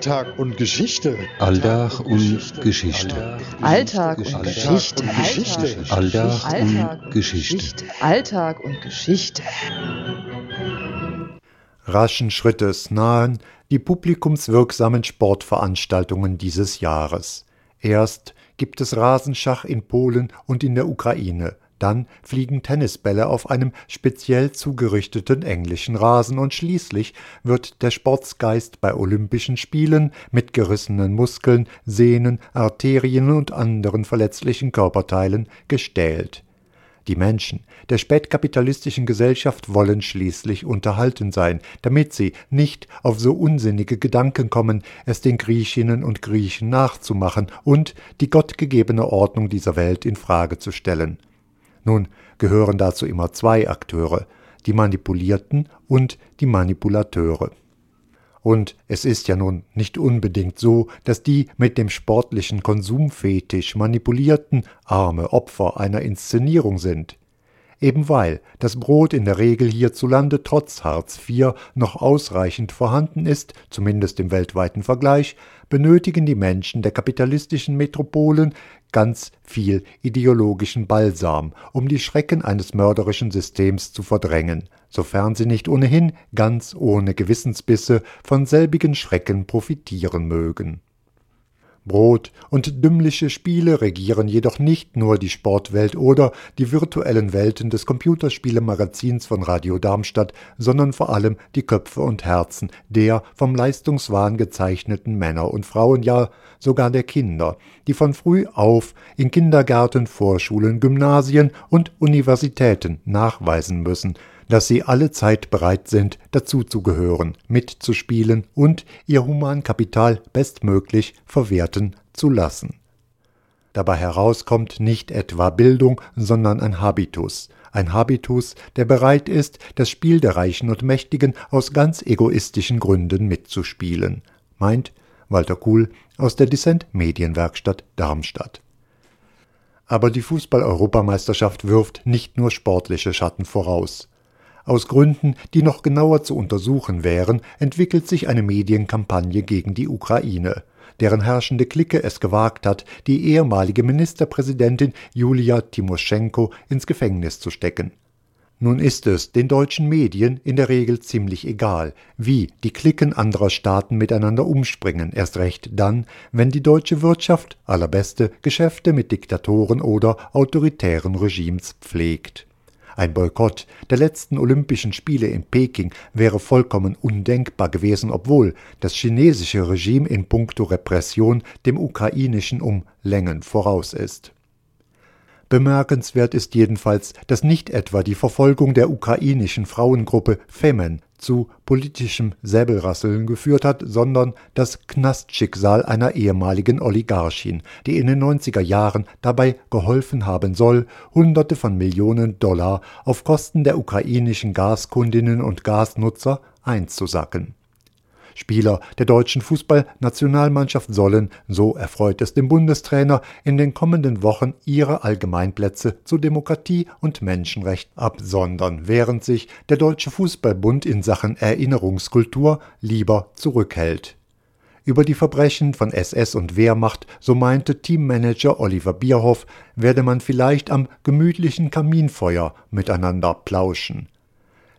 Alltag und Geschichte. Alltag und Geschichte. Alltag und Geschichte. Alltag und Geschichte. Alltag und Geschichte. Raschen Schrittes nahen die publikumswirksamen Sportveranstaltungen dieses Jahres. Erst gibt es Rasenschach in Polen und in der Ukraine. Dann fliegen Tennisbälle auf einem speziell zugerichteten englischen Rasen und schließlich wird der Sportsgeist bei Olympischen Spielen mit gerissenen Muskeln, Sehnen, Arterien und anderen verletzlichen Körperteilen gestählt. Die Menschen der spätkapitalistischen Gesellschaft wollen schließlich unterhalten sein, damit sie nicht auf so unsinnige Gedanken kommen, es den Griechinnen und Griechen nachzumachen und die gottgegebene Ordnung dieser Welt in Frage zu stellen. Nun gehören dazu immer zwei Akteure, die Manipulierten und die Manipulateure. Und es ist ja nun nicht unbedingt so, dass die mit dem sportlichen Konsumfetisch manipulierten arme Opfer einer Inszenierung sind eben weil das Brot in der Regel hierzulande trotz Hartz IV noch ausreichend vorhanden ist, zumindest im weltweiten Vergleich, benötigen die Menschen der kapitalistischen Metropolen ganz viel ideologischen Balsam, um die Schrecken eines mörderischen Systems zu verdrängen, sofern sie nicht ohnehin ganz ohne Gewissensbisse von selbigen Schrecken profitieren mögen Brot. Und dümmliche Spiele regieren jedoch nicht nur die Sportwelt oder die virtuellen Welten des Computerspielemagazins von Radio Darmstadt, sondern vor allem die Köpfe und Herzen der vom Leistungswahn gezeichneten Männer und Frauen, ja sogar der Kinder, die von früh auf in Kindergärten, Vorschulen, Gymnasien und Universitäten nachweisen müssen, dass sie alle Zeit bereit sind, dazuzugehören, mitzuspielen und ihr Humankapital bestmöglich verwerten zu lassen. Dabei herauskommt nicht etwa Bildung, sondern ein Habitus, ein Habitus, der bereit ist, das Spiel der Reichen und Mächtigen aus ganz egoistischen Gründen mitzuspielen, meint Walter Kuhl aus der Dissent Medienwerkstatt Darmstadt. Aber die Fußball-Europameisterschaft wirft nicht nur sportliche Schatten voraus. Aus Gründen, die noch genauer zu untersuchen wären, entwickelt sich eine Medienkampagne gegen die Ukraine, deren herrschende Clique es gewagt hat, die ehemalige Ministerpräsidentin Julia Timoschenko ins Gefängnis zu stecken. Nun ist es den deutschen Medien in der Regel ziemlich egal, wie die Klicken anderer Staaten miteinander umspringen, erst recht dann, wenn die deutsche Wirtschaft allerbeste Geschäfte mit Diktatoren oder autoritären Regimes pflegt. Ein Boykott der letzten Olympischen Spiele in Peking wäre vollkommen undenkbar gewesen, obwohl das chinesische Regime in puncto Repression dem ukrainischen um Längen voraus ist. Bemerkenswert ist jedenfalls, dass nicht etwa die Verfolgung der ukrainischen Frauengruppe Femen zu politischem Säbelrasseln geführt hat, sondern das Knastschicksal einer ehemaligen Oligarchin, die in den 90er Jahren dabei geholfen haben soll, Hunderte von Millionen Dollar auf Kosten der ukrainischen Gaskundinnen und Gasnutzer einzusacken Spieler der deutschen Fußballnationalmannschaft sollen, so erfreut es dem Bundestrainer, in den kommenden Wochen ihre Allgemeinplätze zu Demokratie und Menschenrecht absondern, während sich der Deutsche Fußballbund in Sachen Erinnerungskultur lieber zurückhält. Über die Verbrechen von SS und Wehrmacht, so meinte Teammanager Oliver Bierhoff, werde man vielleicht am gemütlichen Kaminfeuer miteinander plauschen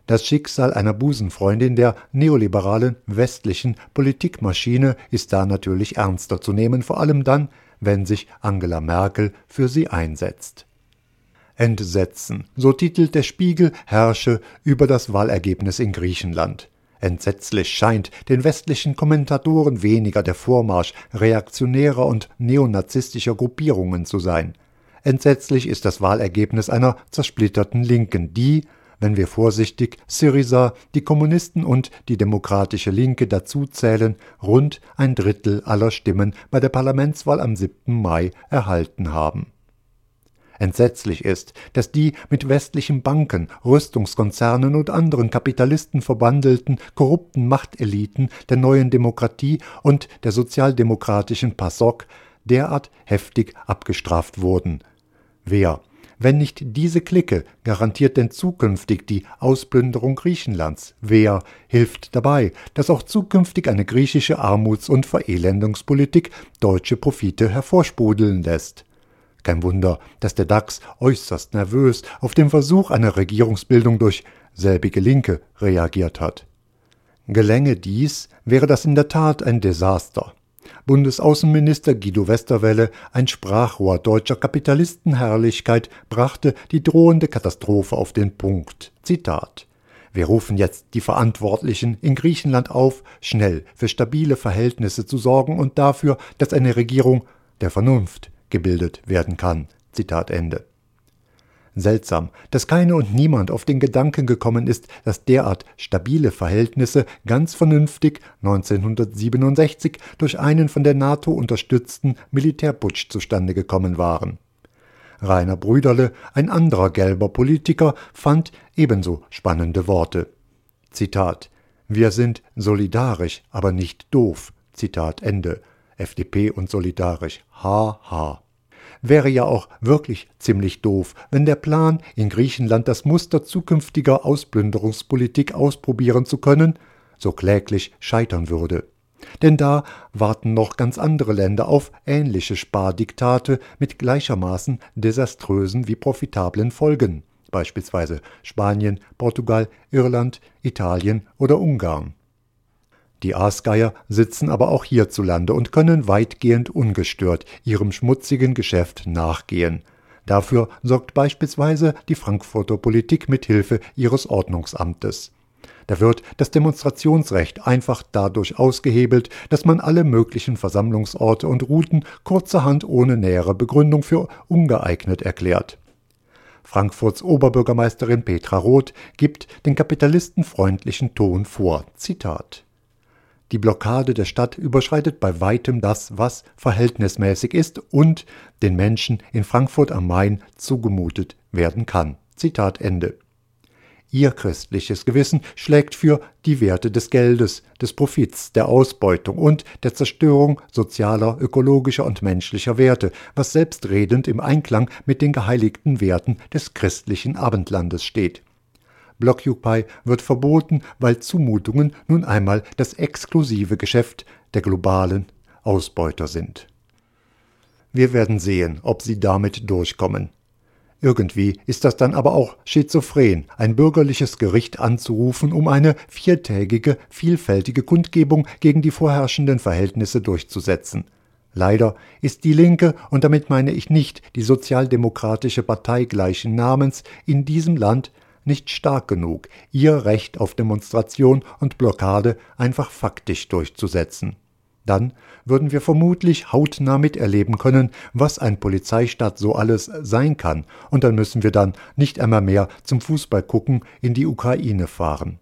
das Schicksal einer Busenfreundin der neoliberalen westlichen Politikmaschine ist da natürlich ernster zu nehmen, vor allem dann, wenn sich Angela Merkel für sie einsetzt. Entsetzen, so titelt der Spiegel, herrsche über das Wahlergebnis in Griechenland. Entsetzlich scheint den westlichen Kommentatoren weniger der Vormarsch reaktionärer und neonazistischer Gruppierungen zu sein. Entsetzlich ist das Wahlergebnis einer zersplitterten Linken, die, wenn wir vorsichtig Syriza, die Kommunisten und die Demokratische Linke dazuzählen, rund ein Drittel aller Stimmen bei der Parlamentswahl am 7. Mai erhalten haben. Entsetzlich ist, dass die mit westlichen Banken, Rüstungskonzernen und anderen Kapitalisten verbandelten korrupten Machteliten der neuen Demokratie und der sozialdemokratischen PASOK derart heftig abgestraft wurden. Wer Wenn nicht diese Clique garantiert denn zukünftig die Ausplünderung Griechenlands. Wer hilft dabei, dass auch zukünftig eine griechische Armuts- und Verelendungspolitik deutsche Profite hervorsprudeln lässt? Kein Wunder, dass der DAX äußerst nervös auf den Versuch einer Regierungsbildung durch selbige Linke reagiert hat. Gelänge dies, wäre das in der Tat ein Desaster. Bundesaußenminister Guido Westerwelle, ein Sprachrohr deutscher Kapitalistenherrlichkeit, brachte die drohende Katastrophe auf den Punkt. Zitat wir rufen jetzt die Verantwortlichen in Griechenland auf, schnell für stabile Verhältnisse zu sorgen und dafür, dass eine Regierung der Vernunft gebildet werden kann. Zitat Ende. Seltsam, dass keine und niemand auf den Gedanken gekommen ist, dass derart stabile Verhältnisse ganz vernünftig 1967 durch einen von der NATO unterstützten Militärputsch zustande gekommen waren. Rainer Brüderle, ein anderer gelber Politiker, fand ebenso spannende Worte. Zitat Wir sind solidarisch, aber nicht doof. Zitat Ende. FDP und solidarisch. Haha. Wäre ja auch wirklich ziemlich doof, wenn der Plan, in Griechenland das Muster zukünftiger Ausplünderungspolitik ausprobieren zu können, so kläglich scheitern würde. Denn da warten noch ganz andere Länder auf ähnliche Spardiktate mit gleichermaßen desaströsen wie profitablen Folgen, beispielsweise Spanien, Portugal, Irland, Italien oder Ungarn. Die Aasgeier sitzen aber auch hierzulande und können weitgehend ungestört ihrem schmutzigen Geschäft nachgehen. Dafür sorgt beispielsweise die Frankfurter Politik mit Hilfe ihres Ordnungsamtes. Da wird das Demonstrationsrecht einfach dadurch ausgehebelt, dass man alle möglichen Versammlungsorte und Routen kurzerhand ohne nähere Begründung für ungeeignet erklärt. Frankfurts Oberbürgermeisterin Petra Roth gibt den kapitalistenfreundlichen Ton vor. Zitat die Blockade der Stadt überschreitet bei weitem das, was verhältnismäßig ist und den Menschen in Frankfurt am Main zugemutet werden kann. Zitat Ende. Ihr christliches Gewissen schlägt für die Werte des Geldes, des Profits, der Ausbeutung und der Zerstörung sozialer, ökologischer und menschlicher Werte, was selbstredend im Einklang mit den geheiligten Werten des christlichen Abendlandes steht. Blockupy wird verboten, weil Zumutungen nun einmal das exklusive Geschäft der globalen Ausbeuter sind. Wir werden sehen, ob sie damit durchkommen. Irgendwie ist das dann aber auch schizophren, ein bürgerliches Gericht anzurufen, um eine viertägige, vielfältige Kundgebung gegen die vorherrschenden Verhältnisse durchzusetzen. Leider ist die Linke, und damit meine ich nicht die sozialdemokratische Partei gleichen Namens, in diesem Land nicht stark genug, ihr Recht auf Demonstration und Blockade einfach faktisch durchzusetzen. Dann würden wir vermutlich hautnah miterleben können, was ein Polizeistaat so alles sein kann, und dann müssen wir dann nicht einmal mehr zum Fußballgucken in die Ukraine fahren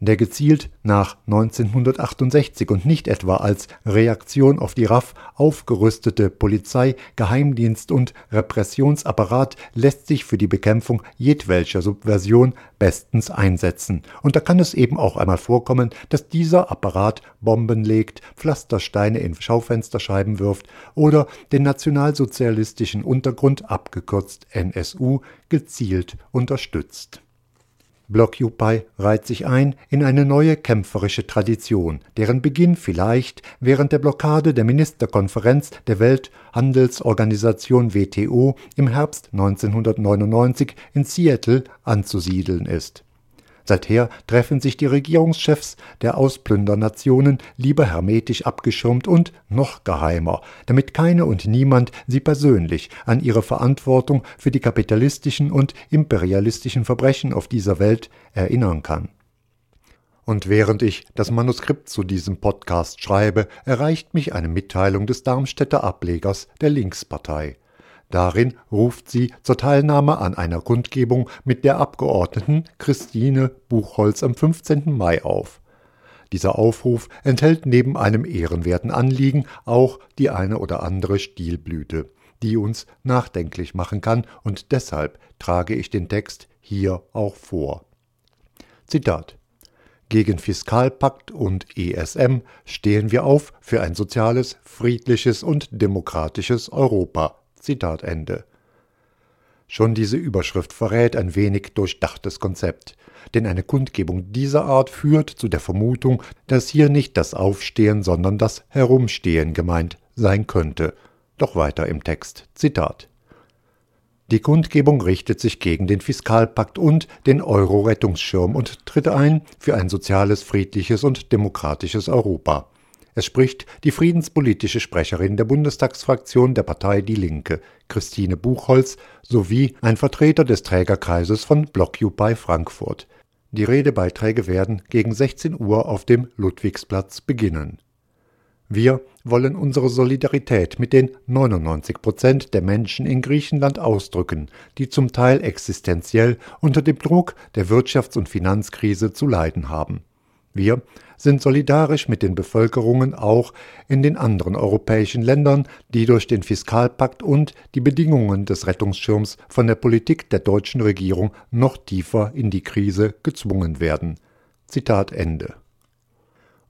der gezielt nach 1968 und nicht etwa als Reaktion auf die RAF aufgerüstete Polizei, Geheimdienst und Repressionsapparat lässt sich für die Bekämpfung jedwelcher Subversion bestens einsetzen. Und da kann es eben auch einmal vorkommen, dass dieser Apparat Bomben legt, Pflastersteine in Schaufensterscheiben wirft oder den nationalsozialistischen Untergrund, abgekürzt NSU, gezielt unterstützt. Blockupy reiht sich ein in eine neue kämpferische Tradition, deren Beginn vielleicht während der Blockade der Ministerkonferenz der Welthandelsorganisation WTO im Herbst 1999 in Seattle anzusiedeln ist Seither treffen sich die Regierungschefs der Ausplündernationen lieber hermetisch abgeschirmt und noch geheimer, damit keine und niemand sie persönlich an ihre Verantwortung für die kapitalistischen und imperialistischen Verbrechen auf dieser Welt erinnern kann. Und während ich das Manuskript zu diesem Podcast schreibe, erreicht mich eine Mitteilung des Darmstädter Ablegers der Linkspartei. Darin ruft sie zur Teilnahme an einer Kundgebung mit der Abgeordneten Christine Buchholz am 15. Mai auf. Dieser Aufruf enthält neben einem ehrenwerten Anliegen auch die eine oder andere Stilblüte, die uns nachdenklich machen kann, und deshalb trage ich den Text hier auch vor. Zitat gegen Fiskalpakt und ESM stehen wir auf für ein soziales, friedliches und demokratisches Europa. Zitat Ende. Schon diese Überschrift verrät ein wenig durchdachtes Konzept. Denn eine Kundgebung dieser Art führt zu der Vermutung, dass hier nicht das Aufstehen, sondern das Herumstehen gemeint sein könnte. Doch weiter im Text. Zitat. Die Kundgebung richtet sich gegen den Fiskalpakt und den Euro-Rettungsschirm und tritt ein für ein soziales, friedliches und demokratisches Europa. Es spricht die friedenspolitische Sprecherin der Bundestagsfraktion der Partei Die Linke, Christine Buchholz, sowie ein Vertreter des Trägerkreises von Blockupy Frankfurt. Die Redebeiträge werden gegen 16 Uhr auf dem Ludwigsplatz beginnen. Wir wollen unsere Solidarität mit den 99 Prozent der Menschen in Griechenland ausdrücken, die zum Teil existenziell unter dem Druck der Wirtschafts- und Finanzkrise zu leiden haben. Wir sind solidarisch mit den Bevölkerungen auch in den anderen europäischen Ländern, die durch den Fiskalpakt und die Bedingungen des Rettungsschirms von der Politik der deutschen Regierung noch tiefer in die Krise gezwungen werden. Zitat Ende.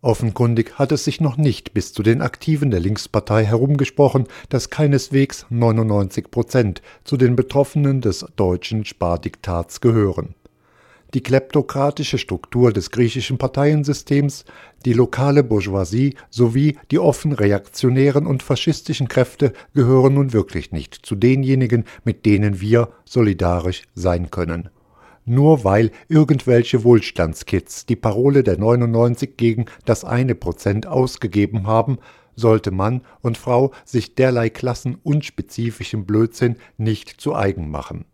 Offenkundig hat es sich noch nicht bis zu den Aktiven der Linkspartei herumgesprochen, dass keineswegs 99 Prozent zu den Betroffenen des deutschen Spardiktats gehören die kleptokratische Struktur des griechischen Parteiensystems, die lokale Bourgeoisie sowie die offen reaktionären und faschistischen Kräfte gehören nun wirklich nicht zu denjenigen, mit denen wir solidarisch sein können. Nur weil irgendwelche Wohlstandskids die Parole der 99 gegen das eine Prozent ausgegeben haben, sollte Mann und Frau sich derlei klassenunspezifischen Blödsinn nicht zu eigen machen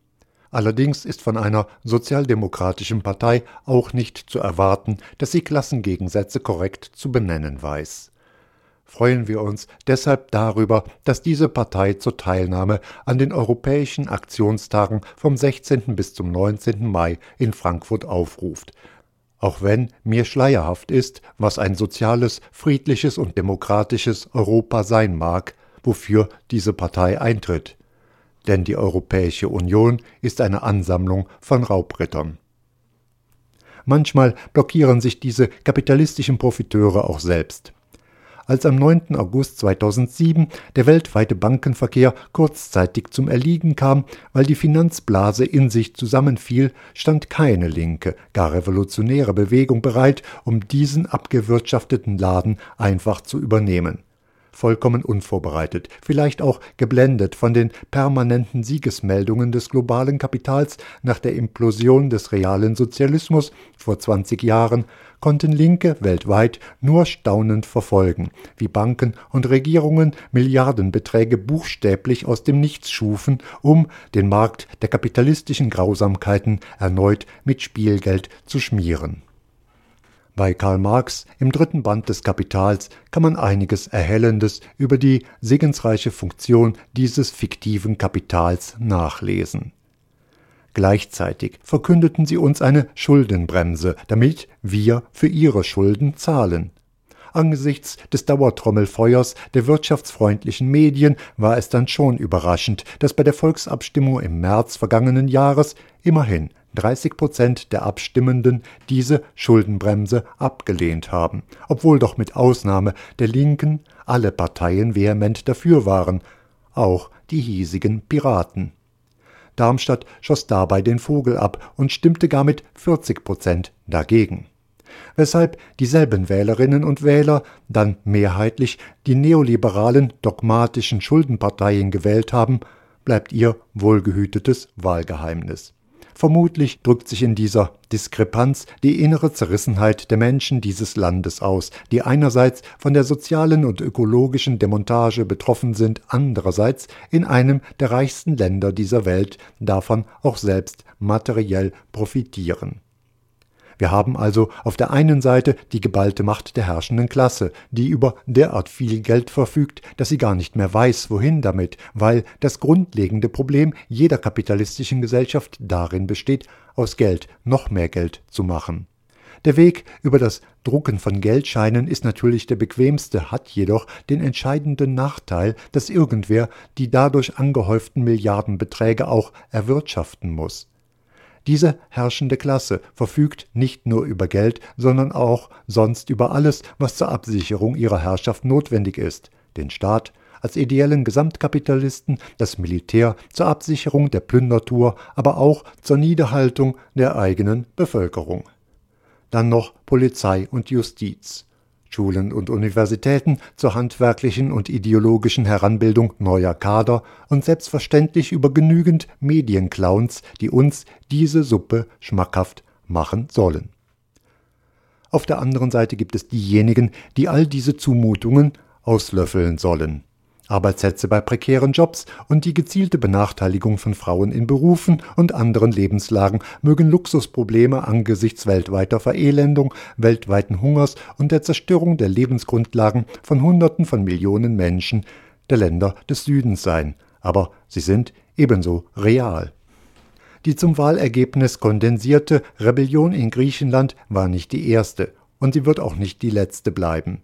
Allerdings ist von einer sozialdemokratischen Partei auch nicht zu erwarten, dass sie Klassengegensätze korrekt zu benennen weiß. Freuen wir uns deshalb darüber, dass diese Partei zur Teilnahme an den Europäischen Aktionstagen vom 16. bis zum 19. Mai in Frankfurt aufruft, auch wenn mir schleierhaft ist, was ein soziales, friedliches und demokratisches Europa sein mag, wofür diese Partei eintritt denn die Europäische Union ist eine Ansammlung von Raubrittern. Manchmal blockieren sich diese kapitalistischen Profiteure auch selbst. Als am 9. August 2007 der weltweite Bankenverkehr kurzzeitig zum Erliegen kam, weil die Finanzblase in sich zusammenfiel, stand keine linke, gar revolutionäre Bewegung bereit, um diesen abgewirtschafteten Laden einfach zu übernehmen vollkommen unvorbereitet, vielleicht auch geblendet von den permanenten Siegesmeldungen des globalen Kapitals. Nach der Implosion des realen Sozialismus vor 20 Jahren, konnten Linke weltweit nur staunend verfolgen, wie Banken und Regierungen Milliardenbeträge buchstäblich aus dem Nichts schufen, um den Markt der kapitalistischen Grausamkeiten erneut mit Spielgeld zu schmieren bei Karl Marx im dritten Band des Kapitals kann man einiges Erhellendes über die segensreiche Funktion dieses fiktiven Kapitals nachlesen. Gleichzeitig verkündeten sie uns eine Schuldenbremse, damit wir für ihre Schulden zahlen. Angesichts des Dauertrommelfeuers der wirtschaftsfreundlichen Medien war es dann schon überraschend, dass bei der Volksabstimmung im März vergangenen Jahres immerhin 30 Prozent der Abstimmenden diese Schuldenbremse abgelehnt haben, obwohl doch mit Ausnahme der Linken alle Parteien vehement dafür waren, auch die hiesigen Piraten. Darmstadt schoss dabei den Vogel ab und stimmte gar mit 40 Prozent dagegen. Weshalb dieselben Wählerinnen und Wähler dann mehrheitlich die neoliberalen dogmatischen Schuldenparteien gewählt haben, bleibt ihr wohlgehütetes Wahlgeheimnis. Vermutlich drückt sich in dieser Diskrepanz die innere Zerrissenheit der Menschen dieses Landes aus, die einerseits von der sozialen und ökologischen Demontage betroffen sind, andererseits in einem der reichsten Länder dieser Welt davon auch selbst materiell profitieren wir haben also auf der einen Seite die geballte Macht der herrschenden Klasse, die über derart viel Geld verfügt, dass sie gar nicht mehr weiß, wohin damit, weil das grundlegende Problem jeder kapitalistischen Gesellschaft darin besteht, aus Geld noch mehr Geld zu machen. Der Weg über das Drucken von Geldscheinen ist natürlich der bequemste, hat jedoch den entscheidenden Nachteil, dass irgendwer die dadurch angehäuften Milliardenbeträge auch erwirtschaften muss. Diese herrschende Klasse verfügt nicht nur über Geld, sondern auch sonst über alles, was zur Absicherung ihrer Herrschaft notwendig ist, den Staat, als ideellen Gesamtkapitalisten das Militär zur Absicherung der Plündertour, aber auch zur Niederhaltung der eigenen Bevölkerung. Dann noch Polizei und Justiz. Schulen und Universitäten zur handwerklichen und ideologischen Heranbildung neuer Kader und selbstverständlich über genügend Medienclowns, die uns diese Suppe schmackhaft machen sollen. Auf der anderen Seite gibt es diejenigen, die all diese Zumutungen auslöffeln sollen. Arbeitssätze bei prekären Jobs und die gezielte Benachteiligung von Frauen in Berufen und anderen Lebenslagen mögen Luxusprobleme angesichts weltweiter Verelendung, weltweiten Hungers und der Zerstörung der Lebensgrundlagen von Hunderten von Millionen Menschen der Länder des Südens sein, aber sie sind ebenso real. Die zum Wahlergebnis kondensierte Rebellion in Griechenland war nicht die erste und sie wird auch nicht die letzte bleiben.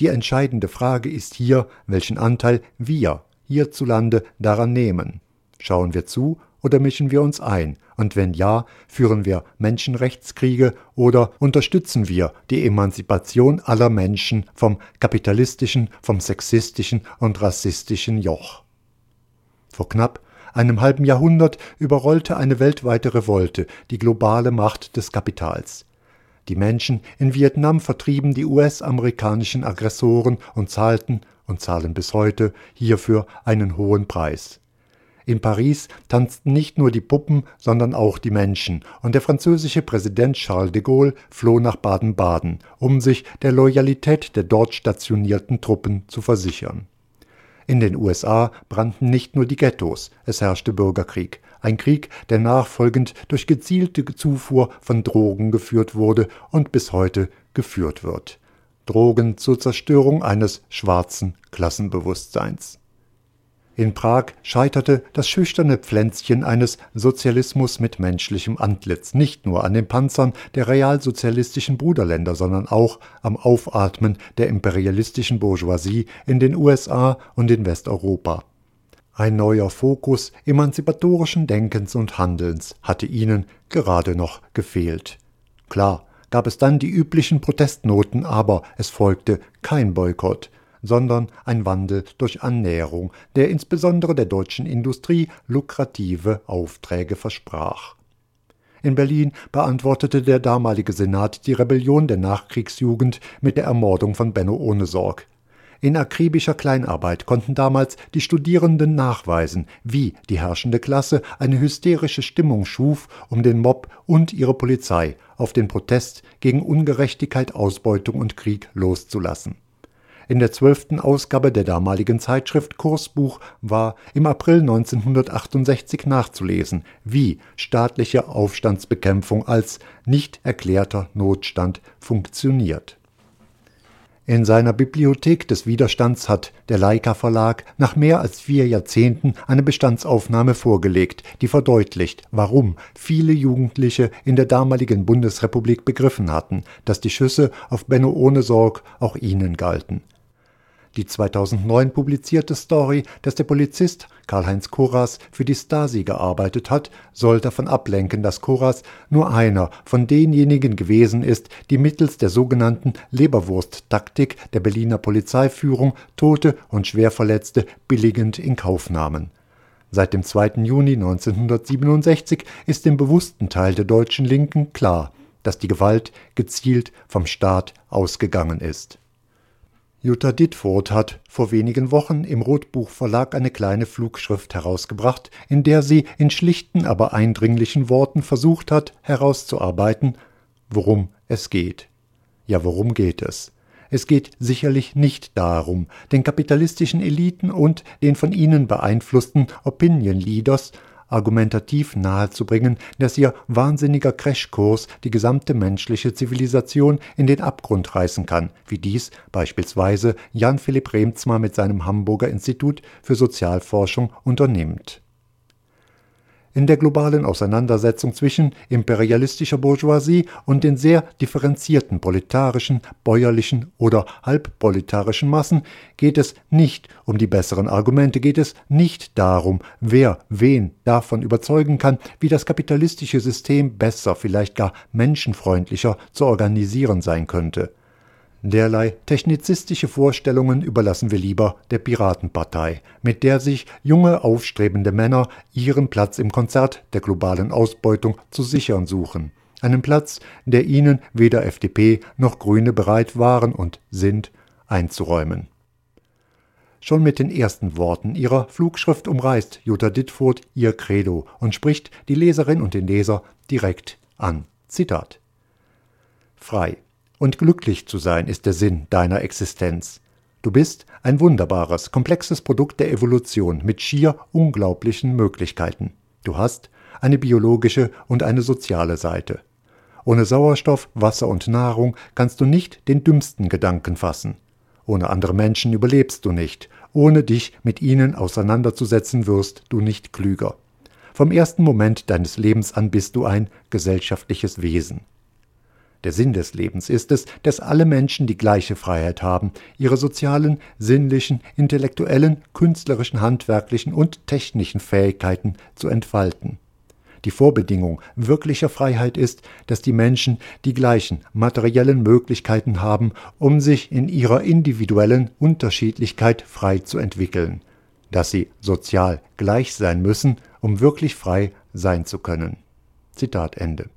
Die entscheidende Frage ist hier, welchen Anteil wir hierzulande daran nehmen. Schauen wir zu oder mischen wir uns ein? Und wenn ja, führen wir Menschenrechtskriege oder unterstützen wir die Emanzipation aller Menschen vom kapitalistischen, vom sexistischen und rassistischen Joch? Vor knapp einem halben Jahrhundert überrollte eine weltweite Revolte die globale Macht des Kapitals. Die Menschen in Vietnam vertrieben die US-amerikanischen Aggressoren und zahlten und zahlen bis heute hierfür einen hohen Preis. In Paris tanzten nicht nur die Puppen, sondern auch die Menschen, und der französische Präsident Charles de Gaulle floh nach Baden-Baden, um sich der Loyalität der dort stationierten Truppen zu versichern. In den USA brannten nicht nur die Ghettos, es herrschte Bürgerkrieg, ein Krieg, der nachfolgend durch gezielte Zufuhr von Drogen geführt wurde und bis heute geführt wird. Drogen zur Zerstörung eines schwarzen Klassenbewusstseins. In Prag scheiterte das schüchterne Pflänzchen eines Sozialismus mit menschlichem Antlitz nicht nur an den Panzern der realsozialistischen Bruderländer, sondern auch am Aufatmen der imperialistischen Bourgeoisie in den USA und in Westeuropa. Ein neuer Fokus emanzipatorischen Denkens und Handelns hatte ihnen gerade noch gefehlt. Klar, gab es dann die üblichen Protestnoten, aber es folgte kein Boykott, sondern ein Wandel durch Annäherung, der insbesondere der deutschen Industrie lukrative Aufträge versprach. In Berlin beantwortete der damalige Senat die Rebellion der Nachkriegsjugend mit der Ermordung von Benno Ohnesorg. In akribischer Kleinarbeit konnten damals die Studierenden nachweisen, wie die herrschende Klasse eine hysterische Stimmung schuf, um den Mob und ihre Polizei auf den Protest gegen Ungerechtigkeit, Ausbeutung und Krieg loszulassen. In der zwölften Ausgabe der damaligen Zeitschrift Kursbuch war im April 1968 nachzulesen, wie staatliche Aufstandsbekämpfung als nicht erklärter Notstand funktioniert. In seiner Bibliothek des Widerstands hat der Leica Verlag nach mehr als vier Jahrzehnten eine Bestandsaufnahme vorgelegt, die verdeutlicht, warum viele Jugendliche in der damaligen Bundesrepublik begriffen hatten, dass die Schüsse auf Benno Ohnesorg auch ihnen galten. Die 2009 publizierte Story, dass der Polizist Karl-Heinz Koras für die Stasi gearbeitet hat, soll davon ablenken, dass Koras nur einer von denjenigen gewesen ist, die mittels der sogenannten Leberwurst-Taktik der Berliner Polizeiführung Tote und Schwerverletzte billigend in Kauf nahmen. Seit dem 2. Juni 1967 ist dem bewussten Teil der deutschen Linken klar, dass die Gewalt gezielt vom Staat ausgegangen ist Jutta Ditfurth hat vor wenigen Wochen im Rotbuch Verlag eine kleine Flugschrift herausgebracht, in der sie in schlichten, aber eindringlichen Worten versucht hat, herauszuarbeiten, worum es geht. Ja, worum geht es? Es geht sicherlich nicht darum, den kapitalistischen Eliten und den von ihnen beeinflussten Opinion Leaders argumentativ nahezubringen, dass ihr wahnsinniger Crashkurs die gesamte menschliche Zivilisation in den Abgrund reißen kann, wie dies beispielsweise Jan Philipp Remzma mit seinem Hamburger Institut für Sozialforschung unternimmt in der globalen Auseinandersetzung zwischen imperialistischer Bourgeoisie und den sehr differenzierten proletarischen, bäuerlichen oder halbproletarischen Massen geht es nicht um die besseren Argumente, geht es nicht darum, wer wen davon überzeugen kann, wie das kapitalistische System besser, vielleicht gar menschenfreundlicher zu organisieren sein könnte. Derlei technizistische Vorstellungen überlassen wir lieber der Piratenpartei, mit der sich junge, aufstrebende Männer ihren Platz im Konzert der globalen Ausbeutung zu sichern suchen. Einen Platz, der ihnen weder FDP noch Grüne bereit waren und sind einzuräumen. Schon mit den ersten Worten ihrer Flugschrift umreißt Jutta Dittfurt ihr Credo und spricht die Leserin und den Leser direkt an. Zitat. Frei und glücklich zu sein ist der Sinn deiner Existenz. Du bist ein wunderbares, komplexes Produkt der Evolution mit schier unglaublichen Möglichkeiten. Du hast eine biologische und eine soziale Seite. Ohne Sauerstoff, Wasser und Nahrung kannst du nicht den dümmsten Gedanken fassen. Ohne andere Menschen überlebst du nicht. Ohne dich mit ihnen auseinanderzusetzen wirst du nicht klüger. Vom ersten Moment deines Lebens an bist du ein gesellschaftliches Wesen. Der Sinn des Lebens ist es, dass alle Menschen die gleiche Freiheit haben, ihre sozialen, sinnlichen, intellektuellen, künstlerischen, handwerklichen und technischen Fähigkeiten zu entfalten. Die Vorbedingung wirklicher Freiheit ist, dass die Menschen die gleichen materiellen Möglichkeiten haben, um sich in ihrer individuellen Unterschiedlichkeit frei zu entwickeln, dass sie sozial gleich sein müssen, um wirklich frei sein zu können. Zitat Ende.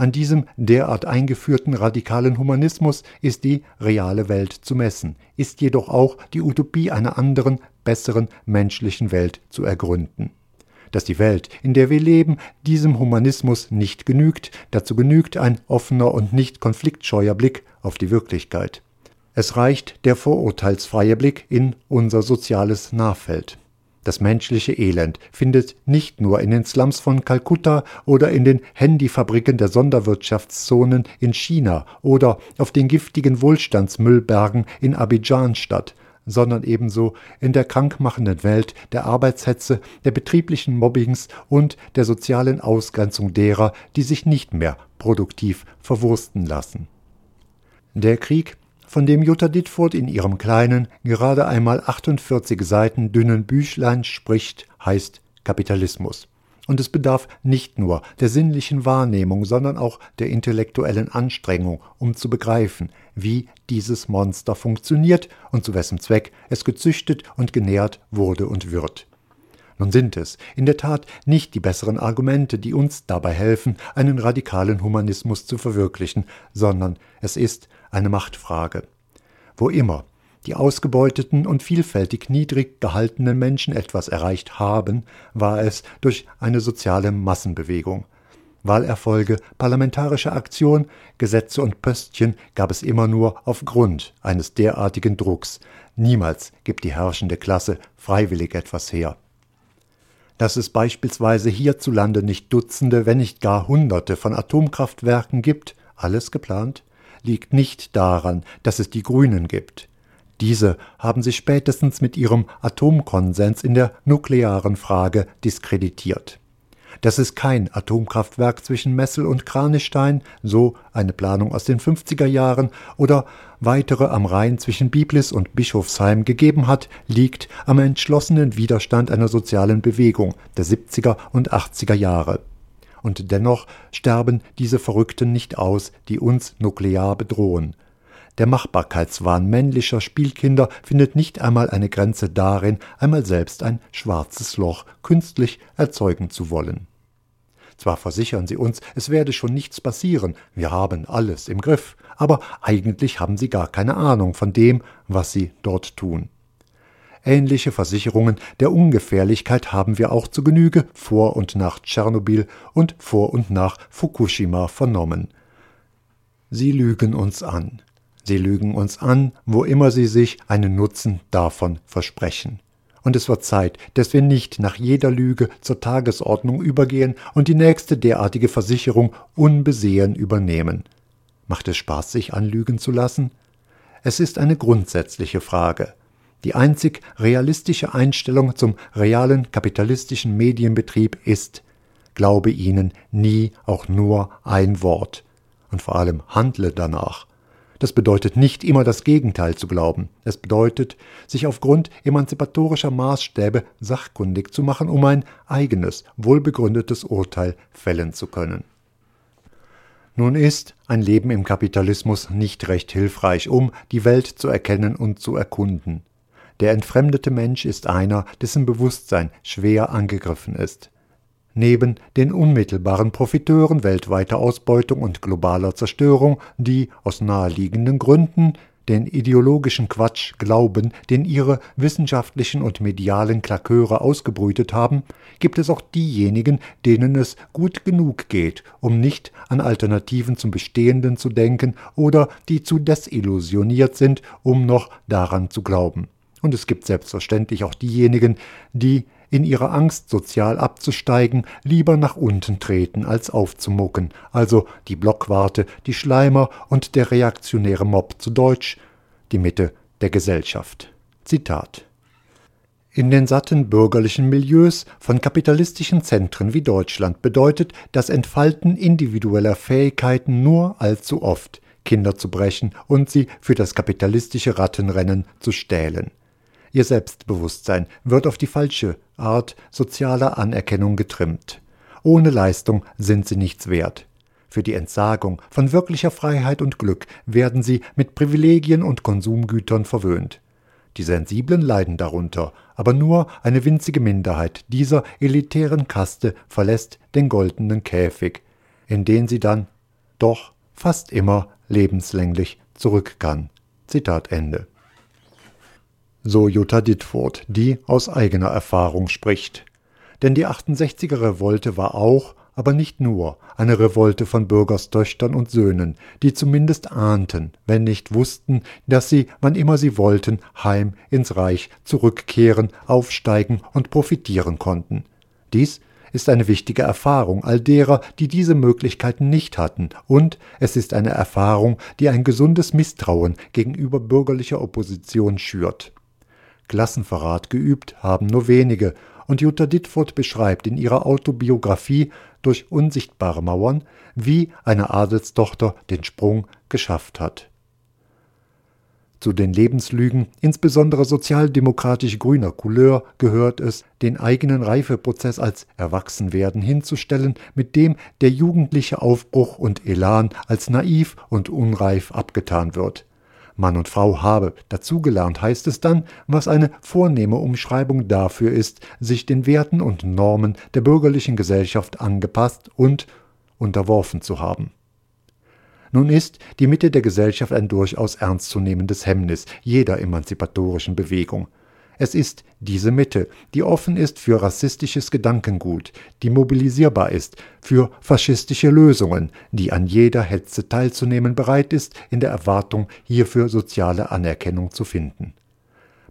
An diesem derart eingeführten radikalen Humanismus ist die reale Welt zu messen, ist jedoch auch die Utopie einer anderen, besseren menschlichen Welt zu ergründen. Dass die Welt, in der wir leben, diesem Humanismus nicht genügt, dazu genügt ein offener und nicht konfliktscheuer Blick auf die Wirklichkeit. Es reicht der vorurteilsfreie Blick in unser soziales Nahfeld. Das menschliche Elend findet nicht nur in den Slums von Kalkutta oder in den Handyfabriken der Sonderwirtschaftszonen in China oder auf den giftigen Wohlstandsmüllbergen in Abidjan statt, sondern ebenso in der krankmachenden Welt der Arbeitshetze, der betrieblichen Mobbings und der sozialen Ausgrenzung derer, die sich nicht mehr produktiv verwursten lassen. Der Krieg von dem Jutta Dittfurt in ihrem kleinen, gerade einmal 48 Seiten dünnen Büchlein spricht, heißt Kapitalismus. Und es bedarf nicht nur der sinnlichen Wahrnehmung, sondern auch der intellektuellen Anstrengung, um zu begreifen, wie dieses Monster funktioniert und zu wessen Zweck es gezüchtet und genährt wurde und wird. Nun sind es in der Tat nicht die besseren Argumente, die uns dabei helfen, einen radikalen Humanismus zu verwirklichen, sondern es ist eine Machtfrage. Wo immer die ausgebeuteten und vielfältig niedrig gehaltenen Menschen etwas erreicht haben, war es durch eine soziale Massenbewegung. Wahlerfolge, parlamentarische Aktion, Gesetze und Pöstchen gab es immer nur aufgrund eines derartigen Drucks. Niemals gibt die herrschende Klasse freiwillig etwas her dass es beispielsweise hierzulande nicht Dutzende, wenn nicht gar Hunderte von Atomkraftwerken gibt, alles geplant, liegt nicht daran, dass es die Grünen gibt. Diese haben sich spätestens mit ihrem Atomkonsens in der nuklearen Frage diskreditiert dass es kein Atomkraftwerk zwischen Messel und Kranichstein, so eine Planung aus den 50er Jahren, oder weitere am Rhein zwischen Biblis und Bischofsheim gegeben hat, liegt am entschlossenen Widerstand einer sozialen Bewegung der 70er und 80er Jahre. Und dennoch sterben diese Verrückten nicht aus, die uns nuklear bedrohen. Der Machbarkeitswahn männlicher Spielkinder findet nicht einmal eine Grenze darin, einmal selbst ein schwarzes Loch künstlich erzeugen zu wollen. Zwar versichern sie uns, es werde schon nichts passieren, wir haben alles im Griff, aber eigentlich haben sie gar keine Ahnung von dem, was sie dort tun. Ähnliche Versicherungen der Ungefährlichkeit haben wir auch zu Genüge vor und nach Tschernobyl und vor und nach Fukushima vernommen. Sie lügen uns an. Sie lügen uns an, wo immer sie sich einen Nutzen davon versprechen. Und es wird Zeit, dass wir nicht nach jeder Lüge zur Tagesordnung übergehen und die nächste derartige Versicherung unbesehen übernehmen. Macht es Spaß, sich anlügen zu lassen? Es ist eine grundsätzliche Frage. Die einzig realistische Einstellung zum realen kapitalistischen Medienbetrieb ist, glaube ihnen nie auch nur ein Wort und vor allem handle danach. Das bedeutet nicht immer das Gegenteil zu glauben. Es bedeutet, sich aufgrund emanzipatorischer Maßstäbe sachkundig zu machen, um ein eigenes, wohlbegründetes Urteil fällen zu können. Nun ist ein Leben im Kapitalismus nicht recht hilfreich, um die Welt zu erkennen und zu erkunden. Der entfremdete Mensch ist einer, dessen Bewusstsein schwer angegriffen ist. Neben den unmittelbaren Profiteuren weltweiter Ausbeutung und globaler Zerstörung, die aus naheliegenden Gründen den ideologischen Quatsch glauben, den ihre wissenschaftlichen und medialen Klaköre ausgebrütet haben, gibt es auch diejenigen, denen es gut genug geht, um nicht an Alternativen zum Bestehenden zu denken oder die zu desillusioniert sind, um noch daran zu glauben. Und es gibt selbstverständlich auch diejenigen, die in ihrer Angst sozial abzusteigen, lieber nach unten treten, als aufzumucken, also die Blockwarte, die Schleimer und der reaktionäre Mob zu Deutsch, die Mitte der Gesellschaft. Zitat in den satten bürgerlichen Milieus von kapitalistischen Zentren wie Deutschland bedeutet das Entfalten individueller Fähigkeiten nur allzu oft, Kinder zu brechen und sie für das kapitalistische Rattenrennen zu stählen. Ihr Selbstbewusstsein wird auf die falsche Art sozialer Anerkennung getrimmt. Ohne Leistung sind sie nichts wert. Für die Entsagung von wirklicher Freiheit und Glück werden sie mit Privilegien und Konsumgütern verwöhnt. Die Sensiblen leiden darunter, aber nur eine winzige Minderheit dieser elitären Kaste verlässt den goldenen Käfig, in den sie dann doch fast immer lebenslänglich zurück kann. Zitat Ende so Jutta Dittfurt, die aus eigener Erfahrung spricht. Denn die 68er Revolte war auch, aber nicht nur, eine Revolte von Bürgerstöchtern und Söhnen, die zumindest ahnten, wenn nicht wussten, dass sie, wann immer sie wollten, heim ins Reich zurückkehren, aufsteigen und profitieren konnten. Dies ist eine wichtige Erfahrung all derer, die diese Möglichkeiten nicht hatten, und es ist eine Erfahrung, die ein gesundes Misstrauen gegenüber bürgerlicher Opposition schürt. Klassenverrat geübt haben nur wenige, und Jutta Dittfurt beschreibt in ihrer Autobiografie durch unsichtbare Mauern, wie eine Adelstochter den Sprung geschafft hat. Zu den Lebenslügen, insbesondere sozialdemokratisch grüner Couleur, gehört es, den eigenen Reifeprozess als Erwachsenwerden hinzustellen, mit dem der jugendliche Aufbruch und Elan als naiv und unreif abgetan wird. Mann und Frau habe dazugelernt, heißt es dann, was eine vornehme Umschreibung dafür ist, sich den Werten und Normen der bürgerlichen Gesellschaft angepasst und unterworfen zu haben. Nun ist die Mitte der Gesellschaft ein durchaus ernstzunehmendes Hemmnis jeder emanzipatorischen Bewegung. Es ist diese Mitte, die offen ist für rassistisches Gedankengut, die mobilisierbar ist für faschistische Lösungen, die an jeder Hetze teilzunehmen bereit ist, in der Erwartung, hierfür soziale Anerkennung zu finden.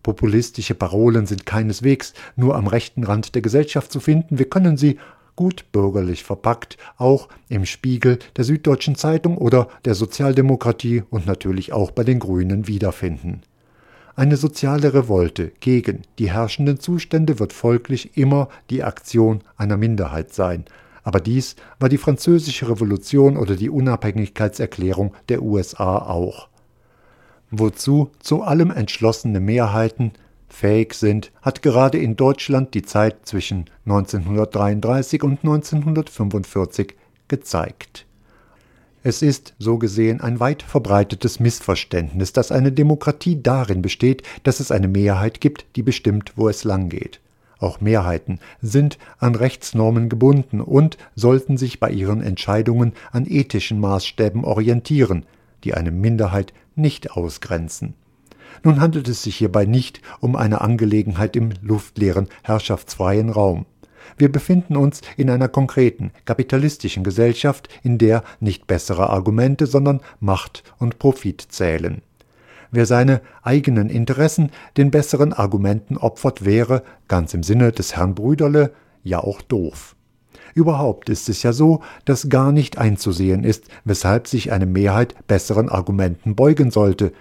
Populistische Parolen sind keineswegs nur am rechten Rand der Gesellschaft zu finden, wir können sie gut bürgerlich verpackt, auch im Spiegel, der Süddeutschen Zeitung oder der Sozialdemokratie und natürlich auch bei den Grünen wiederfinden. Eine soziale Revolte gegen die herrschenden Zustände wird folglich immer die Aktion einer Minderheit sein. Aber dies war die Französische Revolution oder die Unabhängigkeitserklärung der USA auch. Wozu zu allem entschlossene Mehrheiten fähig sind, hat gerade in Deutschland die Zeit zwischen 1933 und 1945 gezeigt. Es ist, so gesehen, ein weit verbreitetes Missverständnis, dass eine Demokratie darin besteht, dass es eine Mehrheit gibt, die bestimmt, wo es langgeht. Auch Mehrheiten sind an Rechtsnormen gebunden und sollten sich bei ihren Entscheidungen an ethischen Maßstäben orientieren, die eine Minderheit nicht ausgrenzen. Nun handelt es sich hierbei nicht um eine Angelegenheit im luftleeren, herrschaftsfreien Raum. Wir befinden uns in einer konkreten, kapitalistischen Gesellschaft, in der nicht bessere Argumente, sondern Macht und Profit zählen. Wer seine eigenen Interessen den besseren Argumenten opfert, wäre, ganz im Sinne des Herrn Brüderle, ja auch doof. Überhaupt ist es ja so, dass gar nicht einzusehen ist, weshalb sich eine Mehrheit besseren Argumenten beugen sollte.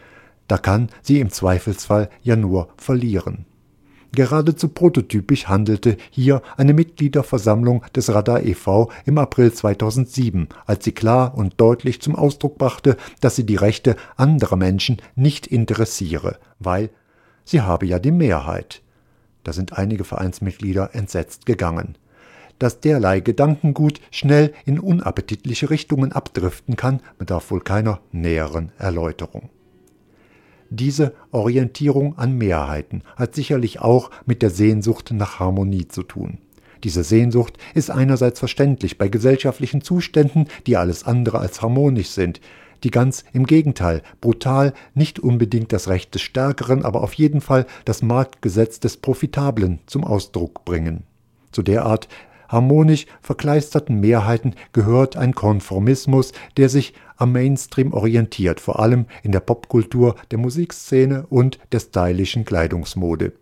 Da kann sie im Zweifelsfall ja nur verlieren. Geradezu prototypisch handelte hier eine Mitgliederversammlung des Radar e.V. im April 2007, als sie klar und deutlich zum Ausdruck brachte, dass sie die Rechte anderer Menschen nicht interessiere, weil sie habe ja die Mehrheit. Da sind einige Vereinsmitglieder entsetzt gegangen. dass derlei Gedankengut schnell in unappetitliche Richtungen abdriften kann, bedarf wohl keiner näheren Erläuterung. Diese Orientierung an Mehrheiten hat sicherlich auch mit der Sehnsucht nach Harmonie zu tun. Diese Sehnsucht ist einerseits verständlich bei gesellschaftlichen Zuständen, die alles andere als harmonisch sind, die ganz im Gegenteil brutal nicht unbedingt das Recht des Stärkeren, aber auf jeden Fall das Marktgesetz des Profitablen zum Ausdruck bringen. Zu derart harmonisch verkleisterten Mehrheiten gehört ein Konformismus, der sich am Mainstream orientiert, vor allem in der Popkultur, der Musikszene und der stylischen Kleidungsmode.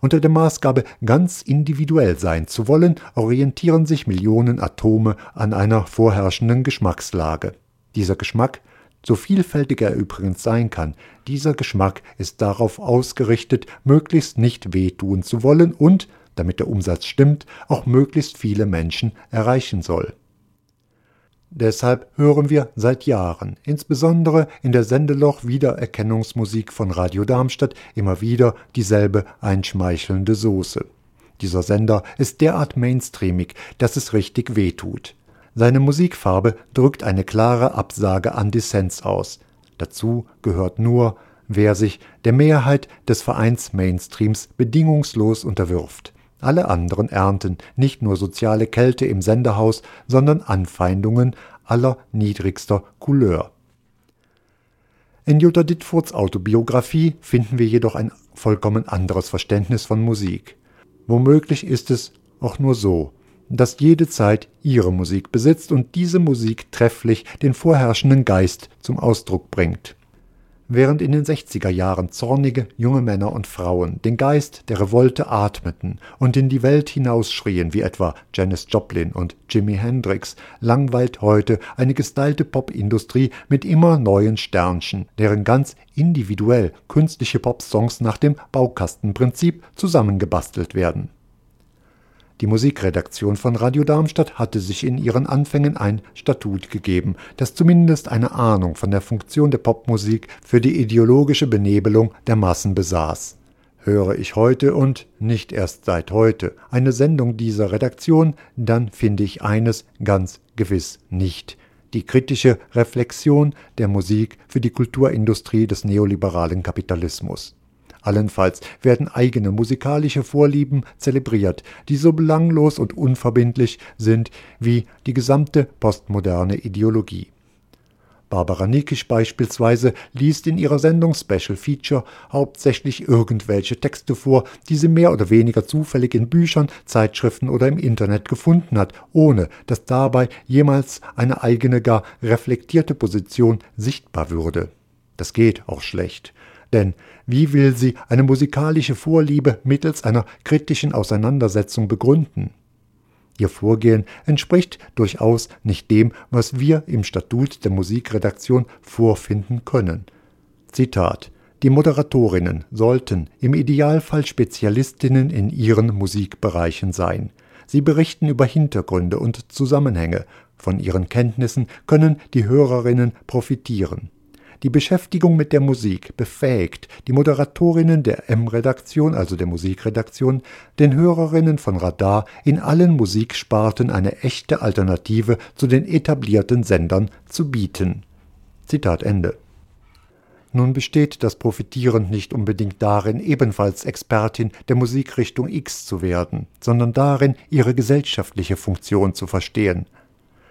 Unter der Maßgabe, ganz individuell sein zu wollen, orientieren sich Millionen Atome an einer vorherrschenden Geschmackslage. Dieser Geschmack, so vielfältig er übrigens sein kann, dieser Geschmack ist darauf ausgerichtet, möglichst nicht wehtun zu wollen und, damit der Umsatz stimmt, auch möglichst viele Menschen erreichen soll. Deshalb hören wir seit Jahren, insbesondere in der Sendeloch-Wiedererkennungsmusik von Radio Darmstadt, immer wieder dieselbe einschmeichelnde Soße. Dieser Sender ist derart mainstreamig, dass es richtig wehtut. Seine Musikfarbe drückt eine klare Absage an Dissens aus. Dazu gehört nur, wer sich der Mehrheit des Vereins Mainstreams bedingungslos unterwirft. Alle anderen ernten nicht nur soziale Kälte im Sendehaus, sondern Anfeindungen aller niedrigster Couleur. In Jutta Dittfurts Autobiografie finden wir jedoch ein vollkommen anderes Verständnis von Musik. Womöglich ist es auch nur so, dass jede Zeit ihre Musik besitzt und diese Musik trefflich den vorherrschenden Geist zum Ausdruck bringt während in den 60er Jahren zornige junge Männer und Frauen den Geist der Revolte atmeten und in die Welt hinausschrien, wie etwa Janis Joplin und Jimi Hendrix, langweilt heute eine gestylte Popindustrie mit immer neuen Sternchen, deren ganz individuell künstliche Popsongs nach dem Baukastenprinzip zusammengebastelt werden die Musikredaktion von Radio Darmstadt hatte sich in ihren Anfängen ein Statut gegeben, das zumindest eine Ahnung von der Funktion der Popmusik für die ideologische Benebelung der Massen besaß. Höre ich heute und nicht erst seit heute eine Sendung dieser Redaktion, dann finde ich eines ganz gewiss nicht die kritische Reflexion der Musik für die Kulturindustrie des neoliberalen Kapitalismus. Allenfalls werden eigene musikalische Vorlieben zelebriert, die so belanglos und unverbindlich sind wie die gesamte postmoderne Ideologie. Barbara Nikisch beispielsweise liest in ihrer Sendung Special Feature hauptsächlich irgendwelche Texte vor, die sie mehr oder weniger zufällig in Büchern, Zeitschriften oder im Internet gefunden hat, ohne dass dabei jemals eine eigene, gar reflektierte Position sichtbar würde. Das geht auch schlecht. Denn wie will sie eine musikalische Vorliebe mittels einer kritischen Auseinandersetzung begründen? Ihr Vorgehen entspricht durchaus nicht dem, was wir im Statut der Musikredaktion vorfinden können. Zitat Die Moderatorinnen sollten im Idealfall Spezialistinnen in ihren Musikbereichen sein. Sie berichten über Hintergründe und Zusammenhänge. Von ihren Kenntnissen können die Hörerinnen profitieren. Die Beschäftigung mit der Musik befähigt die Moderatorinnen der M-Redaktion, also der Musikredaktion, den Hörerinnen von Radar in allen Musiksparten eine echte Alternative zu den etablierten Sendern zu bieten. Zitat Ende. Nun besteht das Profitieren nicht unbedingt darin, ebenfalls Expertin der Musikrichtung X zu werden, sondern darin, ihre gesellschaftliche Funktion zu verstehen –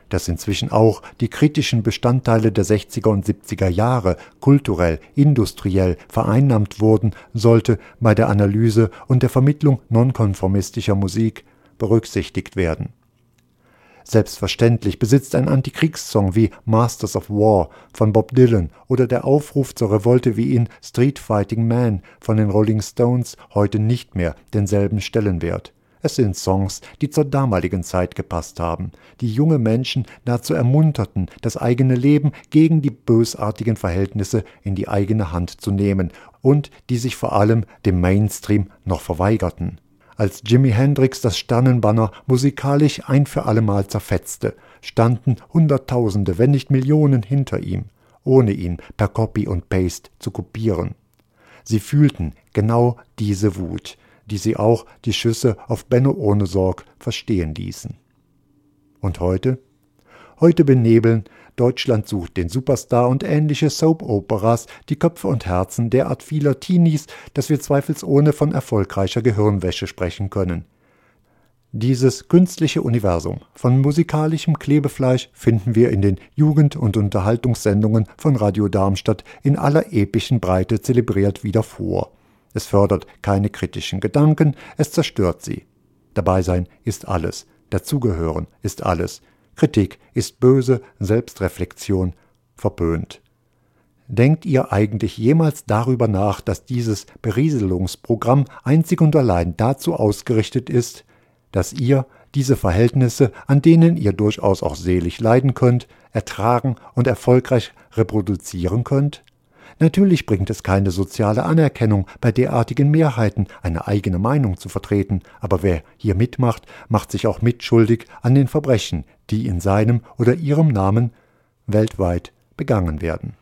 dass inzwischen auch die kritischen Bestandteile der 60er und 70er Jahre kulturell, industriell vereinnahmt wurden, sollte bei der Analyse und der Vermittlung nonkonformistischer Musik berücksichtigt werden. Selbstverständlich besitzt ein Antikriegssong wie Masters of War von Bob Dylan oder der Aufruf zur Revolte wie in Street Fighting Man von den Rolling Stones heute nicht mehr denselben Stellenwert. Es sind Songs, die zur damaligen Zeit gepasst haben, die junge Menschen dazu ermunterten, das eigene Leben gegen die bösartigen Verhältnisse in die eigene Hand zu nehmen und die sich vor allem dem Mainstream noch verweigerten. Als Jimi Hendrix das Sternenbanner musikalisch ein für allemal zerfetzte, standen Hunderttausende, wenn nicht Millionen hinter ihm, ohne ihn per Copy und Paste zu kopieren. Sie fühlten genau diese Wut, die sie auch die Schüsse auf Benno ohne Sorg verstehen ließen. Und heute? Heute benebeln Deutschland sucht den Superstar und ähnliche Soap-Operas die Köpfe und Herzen derart vieler Teenies, dass wir zweifelsohne von erfolgreicher Gehirnwäsche sprechen können. Dieses künstliche Universum von musikalischem Klebefleisch finden wir in den Jugend- und Unterhaltungssendungen von Radio Darmstadt in aller epischen Breite zelebriert wieder vor. Es fördert keine kritischen Gedanken, es zerstört sie. Dabei sein ist alles, dazugehören ist alles, Kritik ist böse, Selbstreflexion verpönt. Denkt ihr eigentlich jemals darüber nach, dass dieses Berieselungsprogramm einzig und allein dazu ausgerichtet ist, dass ihr diese Verhältnisse, an denen ihr durchaus auch selig leiden könnt, ertragen und erfolgreich reproduzieren könnt? Natürlich bringt es keine soziale Anerkennung, bei derartigen Mehrheiten eine eigene Meinung zu vertreten, aber wer hier mitmacht, macht sich auch mitschuldig an den Verbrechen, die in seinem oder ihrem Namen weltweit begangen werden.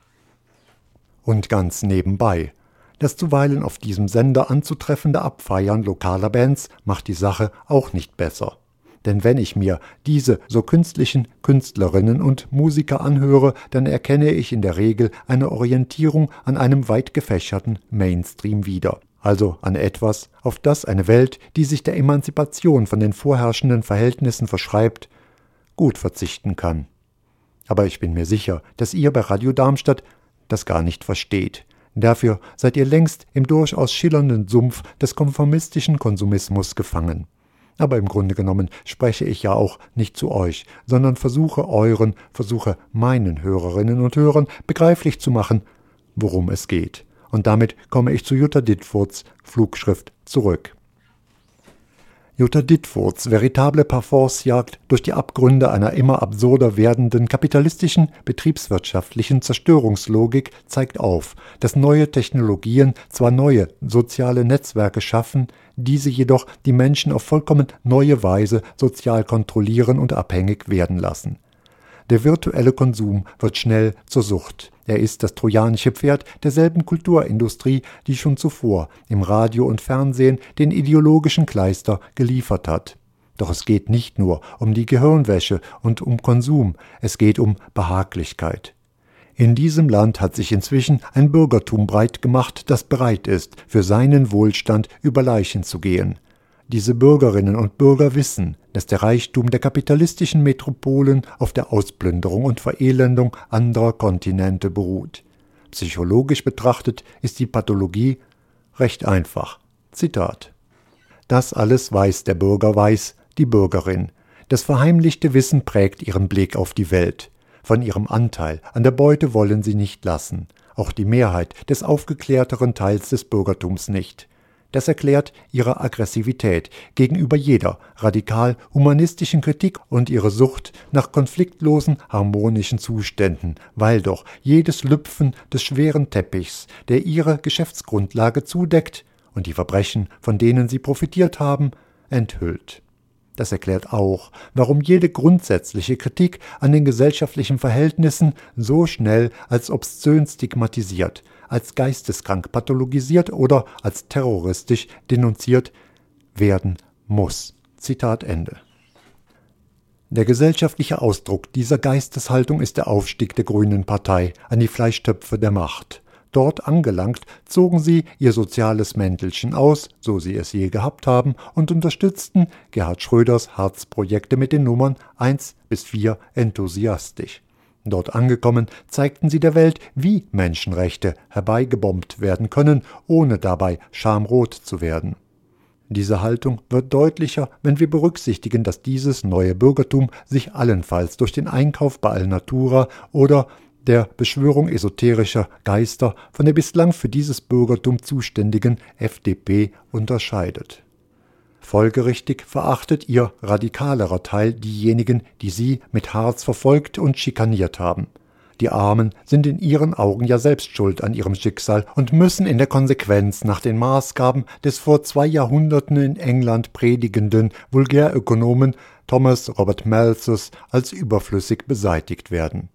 Und ganz nebenbei, das zuweilen auf diesem Sender anzutreffende Abfeiern lokaler Bands macht die Sache auch nicht besser. Denn wenn ich mir diese so künstlichen Künstlerinnen und Musiker anhöre, dann erkenne ich in der Regel eine Orientierung an einem weit gefächerten Mainstream wieder. Also an etwas, auf das eine Welt, die sich der Emanzipation von den vorherrschenden Verhältnissen verschreibt, gut verzichten kann. Aber ich bin mir sicher, dass ihr bei Radio Darmstadt das gar nicht versteht. Dafür seid ihr längst im durchaus schillernden Sumpf des konformistischen Konsumismus gefangen. Aber im Grunde genommen spreche ich ja auch nicht zu euch, sondern versuche euren, versuche meinen Hörerinnen und Hörern begreiflich zu machen, worum es geht. Und damit komme ich zu Jutta Dittfurts Flugschrift zurück. Jutta Dittfurts veritable Parforcejagd durch die Abgründe einer immer absurder werdenden kapitalistischen, betriebswirtschaftlichen Zerstörungslogik zeigt auf, dass neue Technologien zwar neue soziale Netzwerke schaffen, diese jedoch die Menschen auf vollkommen neue Weise sozial kontrollieren und abhängig werden lassen. Der virtuelle Konsum wird schnell zur Sucht. Er ist das trojanische Pferd derselben Kulturindustrie, die schon zuvor im Radio und Fernsehen den ideologischen Kleister geliefert hat. Doch es geht nicht nur um die Gehirnwäsche und um Konsum, es geht um Behaglichkeit. In diesem Land hat sich inzwischen ein Bürgertum breit gemacht, das bereit ist, für seinen Wohlstand über Leichen zu gehen. Diese Bürgerinnen und Bürger wissen, dass der Reichtum der kapitalistischen Metropolen auf der Ausplünderung und Verelendung anderer Kontinente beruht. Psychologisch betrachtet ist die Pathologie recht einfach. Zitat. Das alles weiß der Bürger weiß, die Bürgerin. Das verheimlichte Wissen prägt ihren Blick auf die Welt. Von ihrem Anteil an der Beute wollen sie nicht lassen, auch die Mehrheit des aufgeklärteren Teils des Bürgertums nicht. Das erklärt ihre Aggressivität gegenüber jeder radikal humanistischen Kritik und ihre Sucht nach konfliktlosen, harmonischen Zuständen, weil doch jedes Lüpfen des schweren Teppichs, der ihre Geschäftsgrundlage zudeckt und die Verbrechen, von denen sie profitiert haben, enthüllt. Das erklärt auch, warum jede grundsätzliche Kritik an den gesellschaftlichen Verhältnissen so schnell als obszön stigmatisiert, als geisteskrank pathologisiert oder als terroristisch denunziert werden muss. Zitat Ende. Der gesellschaftliche Ausdruck dieser Geisteshaltung ist der Aufstieg der Grünen Partei an die Fleischtöpfe der Macht. Dort angelangt, zogen sie ihr soziales Mäntelchen aus, so sie es je gehabt haben, und unterstützten Gerhard Schröders Harzprojekte mit den Nummern 1 bis 4 enthusiastisch. Dort angekommen, zeigten sie der Welt, wie Menschenrechte herbeigebombt werden können, ohne dabei schamrot zu werden. Diese Haltung wird deutlicher, wenn wir berücksichtigen, dass dieses neue Bürgertum sich allenfalls durch den Einkauf bei Alnatura oder der Beschwörung esoterischer Geister von der bislang für dieses Bürgertum zuständigen FDP unterscheidet. Folgerichtig verachtet ihr radikalerer Teil diejenigen, die sie mit Harz verfolgt und schikaniert haben. Die Armen sind in ihren Augen ja selbst schuld an ihrem Schicksal und müssen in der Konsequenz nach den Maßgaben des vor zwei Jahrhunderten in England predigenden Vulgärökonomen Thomas Robert Malthus als überflüssig beseitigt werden.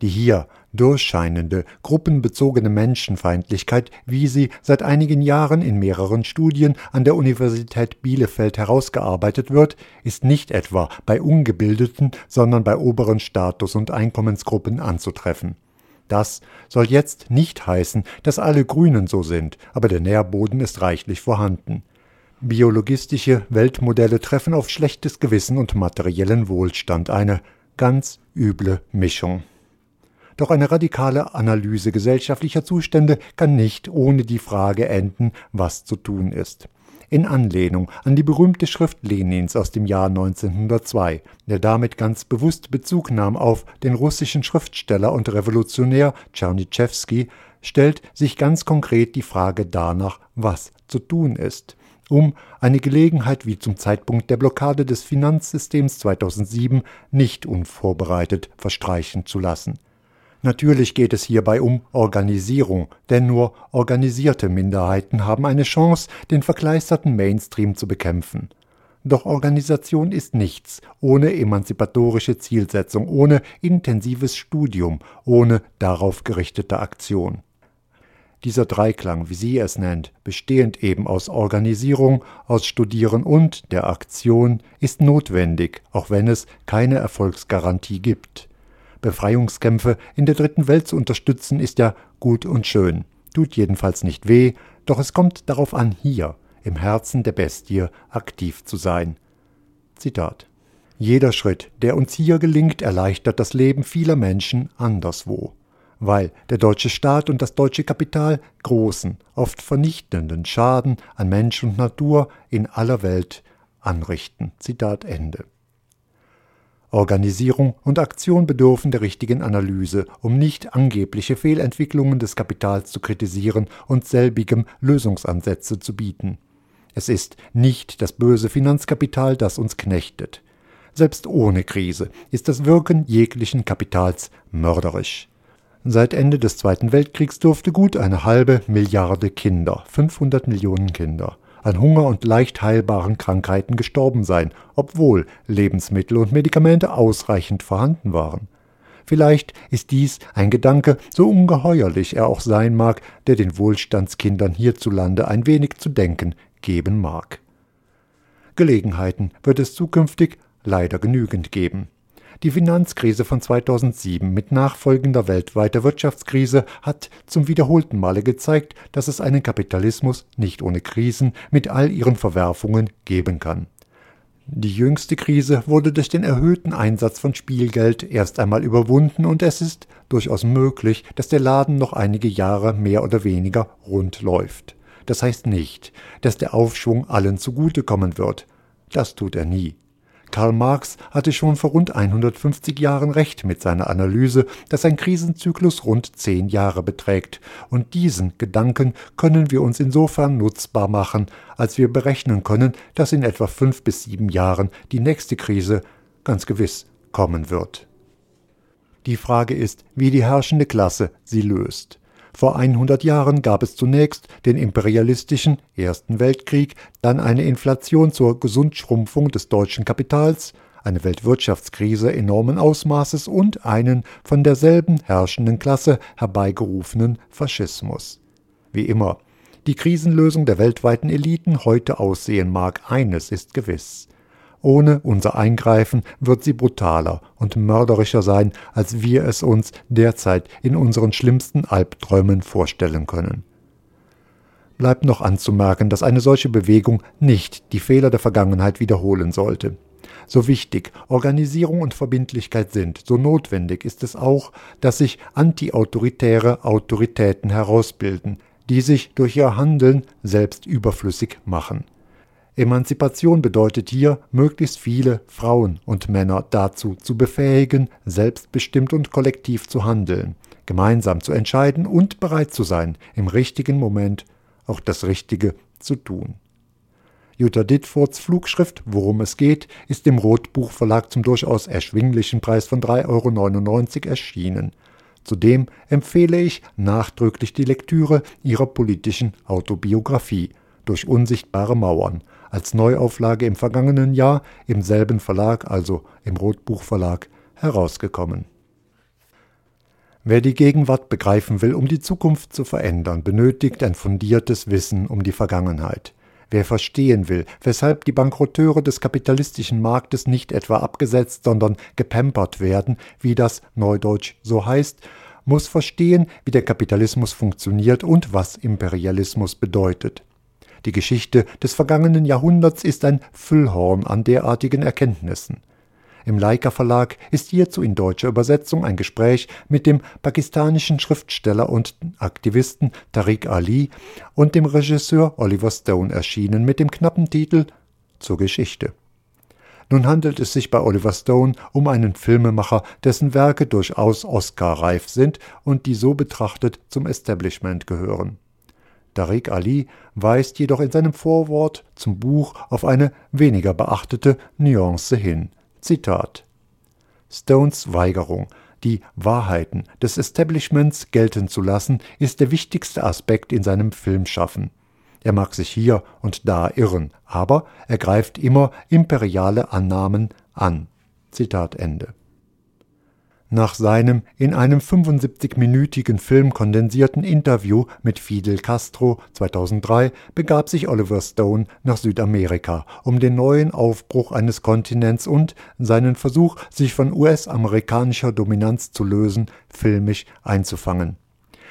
Die hier durchscheinende, gruppenbezogene Menschenfeindlichkeit, wie sie seit einigen Jahren in mehreren Studien an der Universität Bielefeld herausgearbeitet wird, ist nicht etwa bei ungebildeten, sondern bei oberen Status- und Einkommensgruppen anzutreffen. Das soll jetzt nicht heißen, dass alle Grünen so sind, aber der Nährboden ist reichlich vorhanden. Biologistische Weltmodelle treffen auf schlechtes Gewissen und materiellen Wohlstand eine ganz üble Mischung. Doch eine radikale Analyse gesellschaftlicher Zustände kann nicht ohne die Frage enden, was zu tun ist. In Anlehnung an die berühmte Schrift Lenins aus dem Jahr 1902, der damit ganz bewusst Bezug nahm auf den russischen Schriftsteller und Revolutionär Tschernitschewski, stellt sich ganz konkret die Frage danach, was zu tun ist um eine Gelegenheit wie zum Zeitpunkt der Blockade des Finanzsystems 2007 nicht unvorbereitet verstreichen zu lassen. Natürlich geht es hierbei um Organisierung, denn nur organisierte Minderheiten haben eine Chance, den verkleisterten Mainstream zu bekämpfen. Doch Organisation ist nichts ohne emanzipatorische Zielsetzung, ohne intensives Studium, ohne darauf gerichtete Aktion. Dieser Dreiklang, wie sie es nennt, bestehend eben aus Organisierung, aus Studieren und der Aktion, ist notwendig, auch wenn es keine Erfolgsgarantie gibt. Befreiungskämpfe in der dritten Welt zu unterstützen, ist ja gut und schön, tut jedenfalls nicht weh, doch es kommt darauf an, hier, im Herzen der Bestie, aktiv zu sein. Zitat Jeder Schritt, der uns hier gelingt, erleichtert das Leben vieler Menschen anderswo, weil der deutsche Staat und das deutsche Kapital großen, oft vernichtenden Schaden an Mensch und Natur in aller Welt anrichten. Zitat Ende. Organisierung und Aktion bedürfen der richtigen Analyse, um nicht angebliche Fehlentwicklungen des Kapitals zu kritisieren und selbigem Lösungsansätze zu bieten. Es ist nicht das böse Finanzkapital, das uns knechtet. Selbst ohne Krise ist das Wirken jeglichen Kapitals mörderisch. Seit Ende des Zweiten Weltkriegs durfte gut eine halbe Milliarde Kinder, 500 Millionen Kinder, an Hunger und leicht heilbaren Krankheiten gestorben sein, obwohl Lebensmittel und Medikamente ausreichend vorhanden waren. Vielleicht ist dies ein Gedanke, so ungeheuerlich er auch sein mag, der den Wohlstandskindern hierzulande ein wenig zu denken geben mag. Gelegenheiten wird es zukünftig leider genügend geben. Die Finanzkrise von 2007 mit nachfolgender weltweiter Wirtschaftskrise hat zum wiederholten Male gezeigt, dass es einen Kapitalismus nicht ohne Krisen mit all ihren Verwerfungen geben kann. Die jüngste Krise wurde durch den erhöhten Einsatz von Spielgeld erst einmal überwunden und es ist durchaus möglich, dass der Laden noch einige Jahre mehr oder weniger rund läuft. Das heißt nicht, dass der Aufschwung allen zugutekommen wird. Das tut er nie. Karl Marx hatte schon vor rund 150 Jahren recht mit seiner Analyse, dass ein Krisenzyklus rund zehn Jahre beträgt, und diesen Gedanken können wir uns insofern nutzbar machen, als wir berechnen können, dass in etwa fünf bis sieben Jahren die nächste Krise ganz gewiss kommen wird. Die Frage ist, wie die herrschende Klasse sie löst. Vor 100 Jahren gab es zunächst den imperialistischen Ersten Weltkrieg, dann eine Inflation zur Gesundschrumpfung des deutschen Kapitals, eine Weltwirtschaftskrise enormen Ausmaßes und einen von derselben herrschenden Klasse herbeigerufenen Faschismus. Wie immer, die Krisenlösung der weltweiten Eliten heute aussehen mag, eines ist gewiss. Ohne unser Eingreifen wird sie brutaler und mörderischer sein, als wir es uns derzeit in unseren schlimmsten Albträumen vorstellen können. Bleibt noch anzumerken, dass eine solche Bewegung nicht die Fehler der Vergangenheit wiederholen sollte. So wichtig Organisierung und Verbindlichkeit sind, so notwendig ist es auch, dass sich antiautoritäre Autoritäten herausbilden, die sich durch ihr Handeln selbst überflüssig machen. Emanzipation bedeutet hier, möglichst viele Frauen und Männer dazu zu befähigen, selbstbestimmt und kollektiv zu handeln, gemeinsam zu entscheiden und bereit zu sein, im richtigen Moment auch das Richtige zu tun. Jutta Dittfords Flugschrift Worum es geht ist im Rotbuchverlag zum durchaus erschwinglichen Preis von 3,99 Euro erschienen. Zudem empfehle ich nachdrücklich die Lektüre ihrer politischen Autobiografie durch unsichtbare Mauern als Neuauflage im vergangenen Jahr im selben Verlag, also im Rotbuchverlag, herausgekommen. Wer die Gegenwart begreifen will, um die Zukunft zu verändern, benötigt ein fundiertes Wissen um die Vergangenheit. Wer verstehen will, weshalb die Bankrotteure des kapitalistischen Marktes nicht etwa abgesetzt, sondern gepampert werden, wie das neudeutsch so heißt, muss verstehen, wie der Kapitalismus funktioniert und was Imperialismus bedeutet. Die Geschichte des vergangenen Jahrhunderts ist ein Füllhorn an derartigen Erkenntnissen. Im Leica Verlag ist hierzu in deutscher Übersetzung ein Gespräch mit dem pakistanischen Schriftsteller und Aktivisten Tariq Ali und dem Regisseur Oliver Stone erschienen mit dem knappen Titel Zur Geschichte. Nun handelt es sich bei Oliver Stone um einen Filmemacher, dessen Werke durchaus Oscar-reif sind und die so betrachtet zum Establishment gehören. Tariq Ali weist jedoch in seinem Vorwort zum Buch auf eine weniger beachtete Nuance hin. Zitat Stones Weigerung, die Wahrheiten des Establishments gelten zu lassen, ist der wichtigste Aspekt in seinem Filmschaffen. Er mag sich hier und da irren, aber er greift immer imperiale Annahmen an. Zitat Ende nach seinem in einem 75-minütigen Film kondensierten Interview mit Fidel Castro 2003 begab sich Oliver Stone nach Südamerika, um den neuen Aufbruch eines Kontinents und seinen Versuch, sich von US-amerikanischer Dominanz zu lösen, filmisch einzufangen.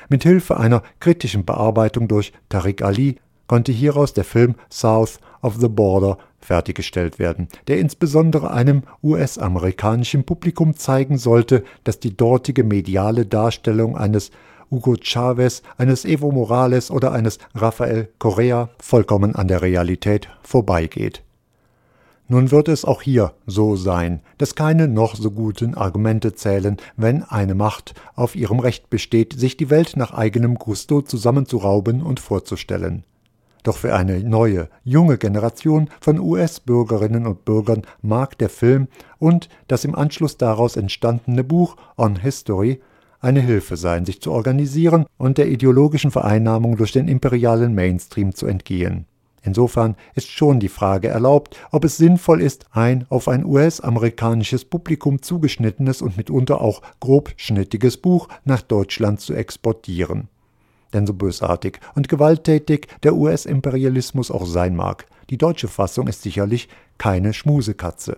Mit Hilfe einer kritischen Bearbeitung durch Tariq Ali konnte hieraus der Film South of the Border fertiggestellt werden, der insbesondere einem US-amerikanischen Publikum zeigen sollte, dass die dortige mediale Darstellung eines Hugo Chavez, eines Evo Morales oder eines Rafael Correa vollkommen an der Realität vorbeigeht. Nun wird es auch hier so sein, dass keine noch so guten Argumente zählen, wenn eine Macht auf ihrem Recht besteht, sich die Welt nach eigenem Gusto zusammenzurauben und vorzustellen. Doch für eine neue, junge Generation von US-Bürgerinnen und Bürgern mag der Film und das im Anschluss daraus entstandene Buch On History eine Hilfe sein, sich zu organisieren und der ideologischen Vereinnahmung durch den imperialen Mainstream zu entgehen. Insofern ist schon die Frage erlaubt, ob es sinnvoll ist, ein auf ein US-amerikanisches Publikum zugeschnittenes und mitunter auch grobschnittiges Buch nach Deutschland zu exportieren. Denn so bösartig und gewalttätig der US-Imperialismus auch sein mag, die deutsche Fassung ist sicherlich keine Schmusekatze.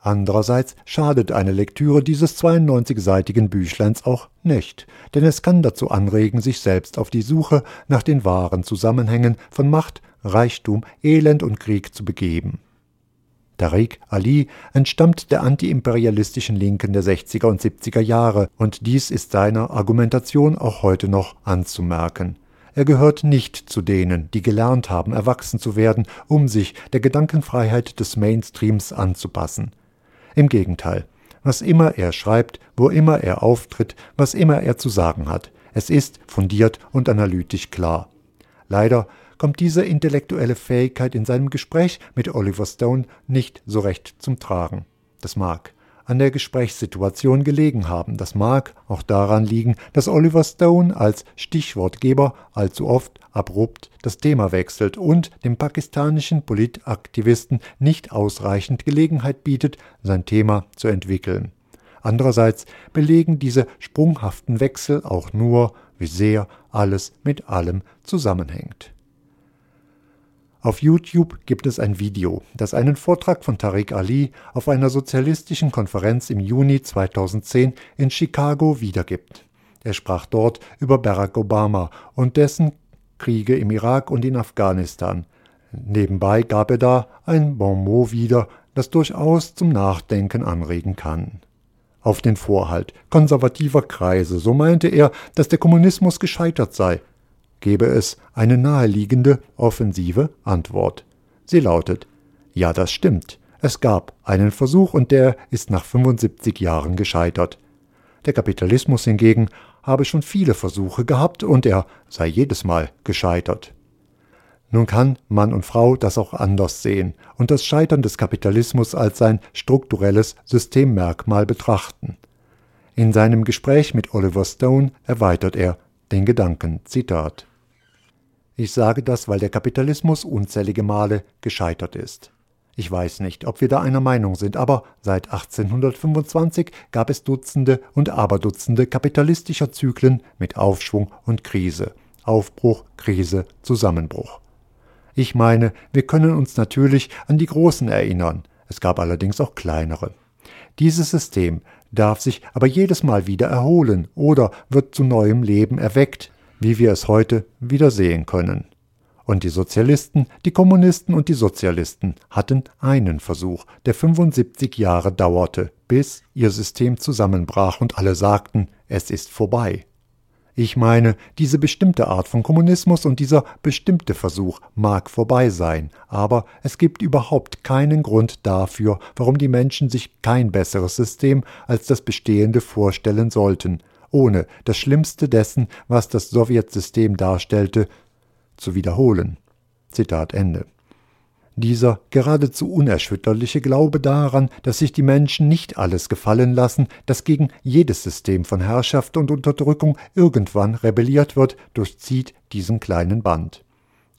Andererseits schadet eine Lektüre dieses 92-seitigen Büchleins auch nicht, denn es kann dazu anregen, sich selbst auf die Suche nach den wahren Zusammenhängen von Macht, Reichtum, Elend und Krieg zu begeben. Tariq Ali entstammt der antiimperialistischen Linken der 60er und 70er Jahre, und dies ist seiner Argumentation auch heute noch anzumerken. Er gehört nicht zu denen, die gelernt haben, erwachsen zu werden, um sich der Gedankenfreiheit des Mainstreams anzupassen. Im Gegenteil, was immer er schreibt, wo immer er auftritt, was immer er zu sagen hat, es ist fundiert und analytisch klar. Leider kommt diese intellektuelle Fähigkeit in seinem Gespräch mit Oliver Stone nicht so recht zum Tragen. Das mag an der Gesprächssituation gelegen haben. Das mag auch daran liegen, dass Oliver Stone als Stichwortgeber allzu oft abrupt das Thema wechselt und dem pakistanischen Politaktivisten nicht ausreichend Gelegenheit bietet, sein Thema zu entwickeln. Andererseits belegen diese sprunghaften Wechsel auch nur, wie sehr alles mit allem zusammenhängt. Auf YouTube gibt es ein Video, das einen Vortrag von Tariq Ali auf einer sozialistischen Konferenz im Juni 2010 in Chicago wiedergibt. Er sprach dort über Barack Obama und dessen Kriege im Irak und in Afghanistan. Nebenbei gab er da ein Bon mot wieder, das durchaus zum Nachdenken anregen kann. Auf den Vorhalt konservativer Kreise, so meinte er, dass der Kommunismus gescheitert sei, gäbe es eine naheliegende, offensive Antwort. Sie lautet Ja, das stimmt. Es gab einen Versuch und der ist nach 75 Jahren gescheitert. Der Kapitalismus hingegen habe schon viele Versuche gehabt und er sei jedes Mal gescheitert. Nun kann Mann und Frau das auch anders sehen und das Scheitern des Kapitalismus als sein strukturelles Systemmerkmal betrachten. In seinem Gespräch mit Oliver Stone erweitert er den Gedanken. Zitat ich sage das, weil der Kapitalismus unzählige Male gescheitert ist. Ich weiß nicht, ob wir da einer Meinung sind, aber seit 1825 gab es Dutzende und Aberdutzende kapitalistischer Zyklen mit Aufschwung und Krise. Aufbruch, Krise, Zusammenbruch. Ich meine, wir können uns natürlich an die großen erinnern, es gab allerdings auch kleinere. Dieses System darf sich aber jedes Mal wieder erholen oder wird zu neuem Leben erweckt, wie wir es heute wieder sehen können. Und die Sozialisten, die Kommunisten und die Sozialisten hatten einen Versuch, der 75 Jahre dauerte, bis ihr System zusammenbrach und alle sagten, es ist vorbei. Ich meine, diese bestimmte Art von Kommunismus und dieser bestimmte Versuch mag vorbei sein, aber es gibt überhaupt keinen Grund dafür, warum die Menschen sich kein besseres System als das bestehende vorstellen sollten, ohne das Schlimmste dessen, was das Sowjetsystem darstellte, zu wiederholen. Zitat Ende. Dieser geradezu unerschütterliche Glaube daran, dass sich die Menschen nicht alles gefallen lassen, dass gegen jedes System von Herrschaft und Unterdrückung irgendwann rebelliert wird, durchzieht diesen kleinen Band.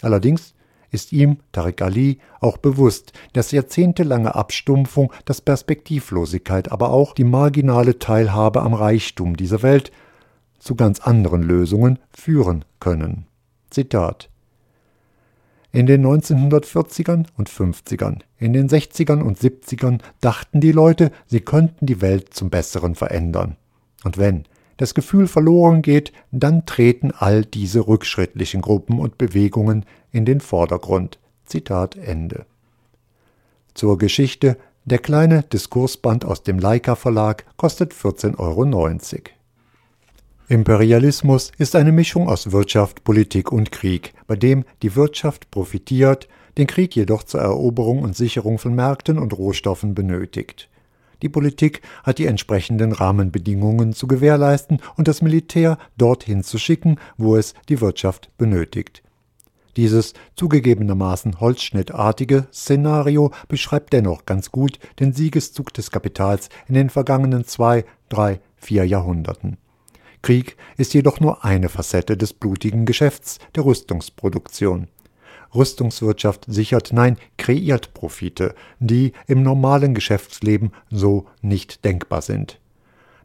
Allerdings ist ihm, Tariq Ali, auch bewusst, dass jahrzehntelange Abstumpfung, dass Perspektivlosigkeit, aber auch die marginale Teilhabe am Reichtum dieser Welt zu ganz anderen Lösungen führen können. Zitat in den 1940ern und 50ern, in den 60ern und 70ern dachten die Leute, sie könnten die Welt zum Besseren verändern. Und wenn das Gefühl verloren geht, dann treten all diese rückschrittlichen Gruppen und Bewegungen in den Vordergrund. Zitat Ende. Zur Geschichte der kleine Diskursband aus dem Leica Verlag kostet 14,90 Euro. Imperialismus ist eine Mischung aus Wirtschaft, Politik und Krieg, bei dem die Wirtschaft profitiert, den Krieg jedoch zur Eroberung und Sicherung von Märkten und Rohstoffen benötigt. Die Politik hat die entsprechenden Rahmenbedingungen zu gewährleisten und das Militär dorthin zu schicken, wo es die Wirtschaft benötigt. Dieses zugegebenermaßen holzschnittartige Szenario beschreibt dennoch ganz gut den Siegeszug des Kapitals in den vergangenen zwei, drei, vier Jahrhunderten. Krieg ist jedoch nur eine Facette des blutigen Geschäfts der Rüstungsproduktion. Rüstungswirtschaft sichert, nein, kreiert Profite, die im normalen Geschäftsleben so nicht denkbar sind.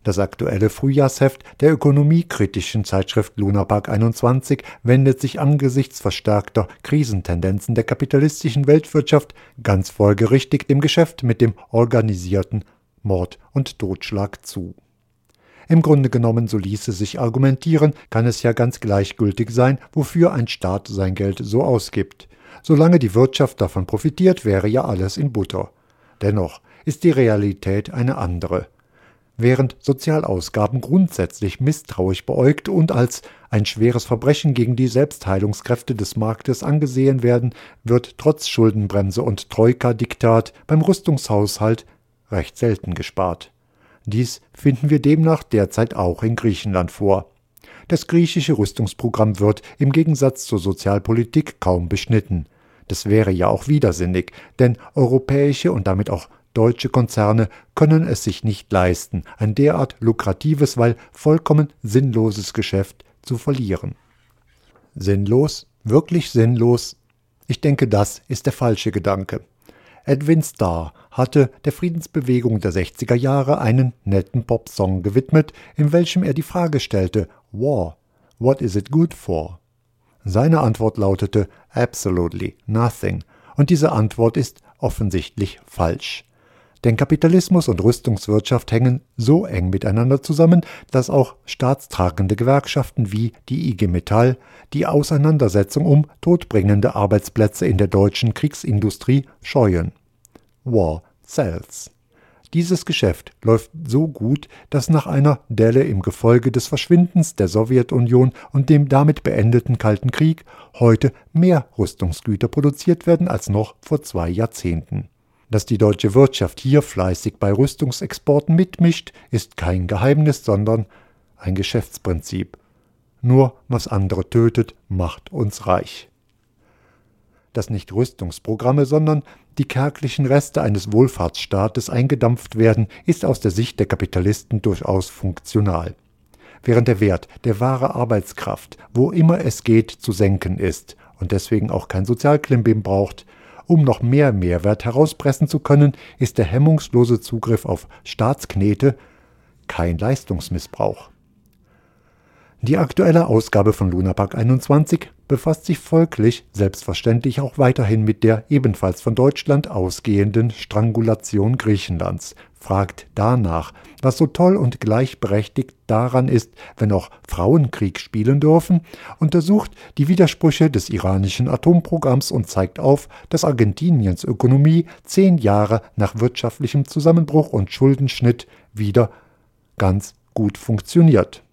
Das aktuelle Frühjahrsheft der ökonomiekritischen Zeitschrift Lunapark 21 wendet sich angesichts verstärkter Krisentendenzen der kapitalistischen Weltwirtschaft ganz folgerichtig dem Geschäft mit dem organisierten Mord und Totschlag zu. Im Grunde genommen, so ließe sich argumentieren, kann es ja ganz gleichgültig sein, wofür ein Staat sein Geld so ausgibt. Solange die Wirtschaft davon profitiert, wäre ja alles in Butter. Dennoch ist die Realität eine andere. Während Sozialausgaben grundsätzlich misstrauisch beäugt und als ein schweres Verbrechen gegen die Selbstheilungskräfte des Marktes angesehen werden, wird trotz Schuldenbremse und Troika-Diktat beim Rüstungshaushalt recht selten gespart. Dies finden wir demnach derzeit auch in Griechenland vor. Das griechische Rüstungsprogramm wird im Gegensatz zur Sozialpolitik kaum beschnitten. Das wäre ja auch widersinnig, denn europäische und damit auch deutsche Konzerne können es sich nicht leisten, ein derart lukratives, weil vollkommen sinnloses Geschäft zu verlieren. Sinnlos? Wirklich sinnlos? Ich denke, das ist der falsche Gedanke. Edwin Starr hatte der Friedensbewegung der 60er Jahre einen netten Popsong gewidmet, in welchem er die Frage stellte: War, what is it good for? Seine Antwort lautete Absolutely nothing, und diese Antwort ist offensichtlich falsch. Denn Kapitalismus und Rüstungswirtschaft hängen so eng miteinander zusammen, dass auch staatstragende Gewerkschaften wie die IG Metall die Auseinandersetzung um todbringende Arbeitsplätze in der deutschen Kriegsindustrie scheuen. War sells. Dieses Geschäft läuft so gut, dass nach einer Delle im Gefolge des Verschwindens der Sowjetunion und dem damit beendeten Kalten Krieg heute mehr Rüstungsgüter produziert werden als noch vor zwei Jahrzehnten. Dass die deutsche Wirtschaft hier fleißig bei Rüstungsexporten mitmischt, ist kein Geheimnis, sondern ein Geschäftsprinzip. Nur was andere tötet, macht uns reich. Dass nicht Rüstungsprogramme, sondern die kärglichen Reste eines Wohlfahrtsstaates eingedampft werden, ist aus der Sicht der Kapitalisten durchaus funktional. Während der Wert der wahre Arbeitskraft, wo immer es geht, zu senken ist und deswegen auch kein Sozialklimbim braucht, um noch mehr Mehrwert herauspressen zu können, ist der hemmungslose Zugriff auf Staatsknete kein Leistungsmissbrauch. Die aktuelle Ausgabe von Lunapark 21 befasst sich folglich selbstverständlich auch weiterhin mit der ebenfalls von Deutschland ausgehenden Strangulation Griechenlands, fragt danach, was so toll und gleichberechtigt daran ist, wenn auch Frauen Krieg spielen dürfen, untersucht die Widersprüche des iranischen Atomprogramms und zeigt auf, dass Argentiniens Ökonomie zehn Jahre nach wirtschaftlichem Zusammenbruch und Schuldenschnitt wieder ganz gut funktioniert.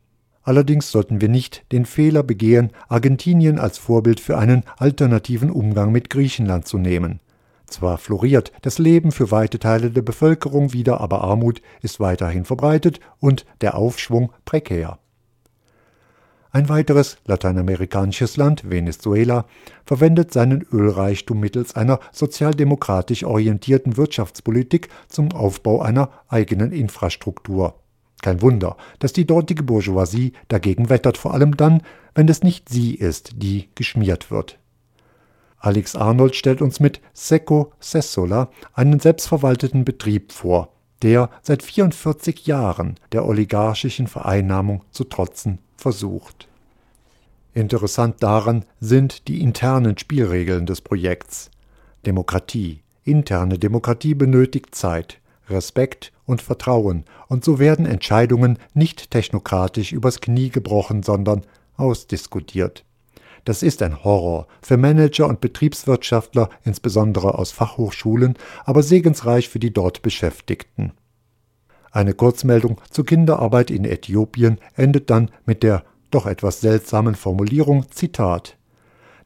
Allerdings sollten wir nicht den Fehler begehen, Argentinien als Vorbild für einen alternativen Umgang mit Griechenland zu nehmen. Zwar floriert das Leben für weite Teile der Bevölkerung wieder, aber Armut ist weiterhin verbreitet und der Aufschwung prekär. Ein weiteres lateinamerikanisches Land, Venezuela, verwendet seinen Ölreichtum mittels einer sozialdemokratisch orientierten Wirtschaftspolitik zum Aufbau einer eigenen Infrastruktur. Kein Wunder, dass die dortige Bourgeoisie dagegen wettert, vor allem dann, wenn es nicht sie ist, die geschmiert wird. Alex Arnold stellt uns mit Seco Sessola einen selbstverwalteten Betrieb vor, der seit 44 Jahren der oligarchischen Vereinnahmung zu trotzen versucht. Interessant daran sind die internen Spielregeln des Projekts. Demokratie, interne Demokratie benötigt Zeit, Respekt und Vertrauen, und so werden Entscheidungen nicht technokratisch übers Knie gebrochen, sondern ausdiskutiert. Das ist ein Horror für Manager und Betriebswirtschaftler, insbesondere aus Fachhochschulen, aber segensreich für die dort Beschäftigten. Eine Kurzmeldung zur Kinderarbeit in Äthiopien endet dann mit der doch etwas seltsamen Formulierung Zitat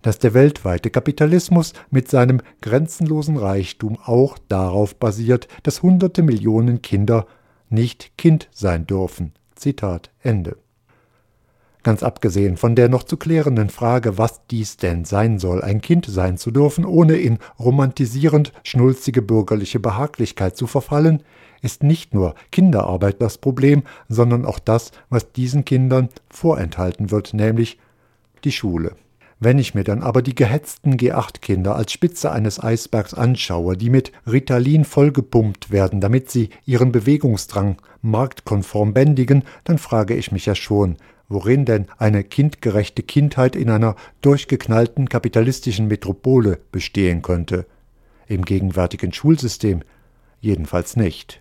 dass der weltweite Kapitalismus mit seinem grenzenlosen Reichtum auch darauf basiert, dass hunderte Millionen Kinder nicht Kind sein dürfen. Zitat Ende. Ganz abgesehen von der noch zu klärenden Frage, was dies denn sein soll, ein Kind sein zu dürfen, ohne in romantisierend schnulzige bürgerliche Behaglichkeit zu verfallen, ist nicht nur Kinderarbeit das Problem, sondern auch das, was diesen Kindern vorenthalten wird, nämlich die Schule. Wenn ich mir dann aber die gehetzten G8-Kinder als Spitze eines Eisbergs anschaue, die mit Ritalin vollgepumpt werden, damit sie ihren Bewegungsdrang marktkonform bändigen, dann frage ich mich ja schon, worin denn eine kindgerechte Kindheit in einer durchgeknallten kapitalistischen Metropole bestehen könnte. Im gegenwärtigen Schulsystem jedenfalls nicht.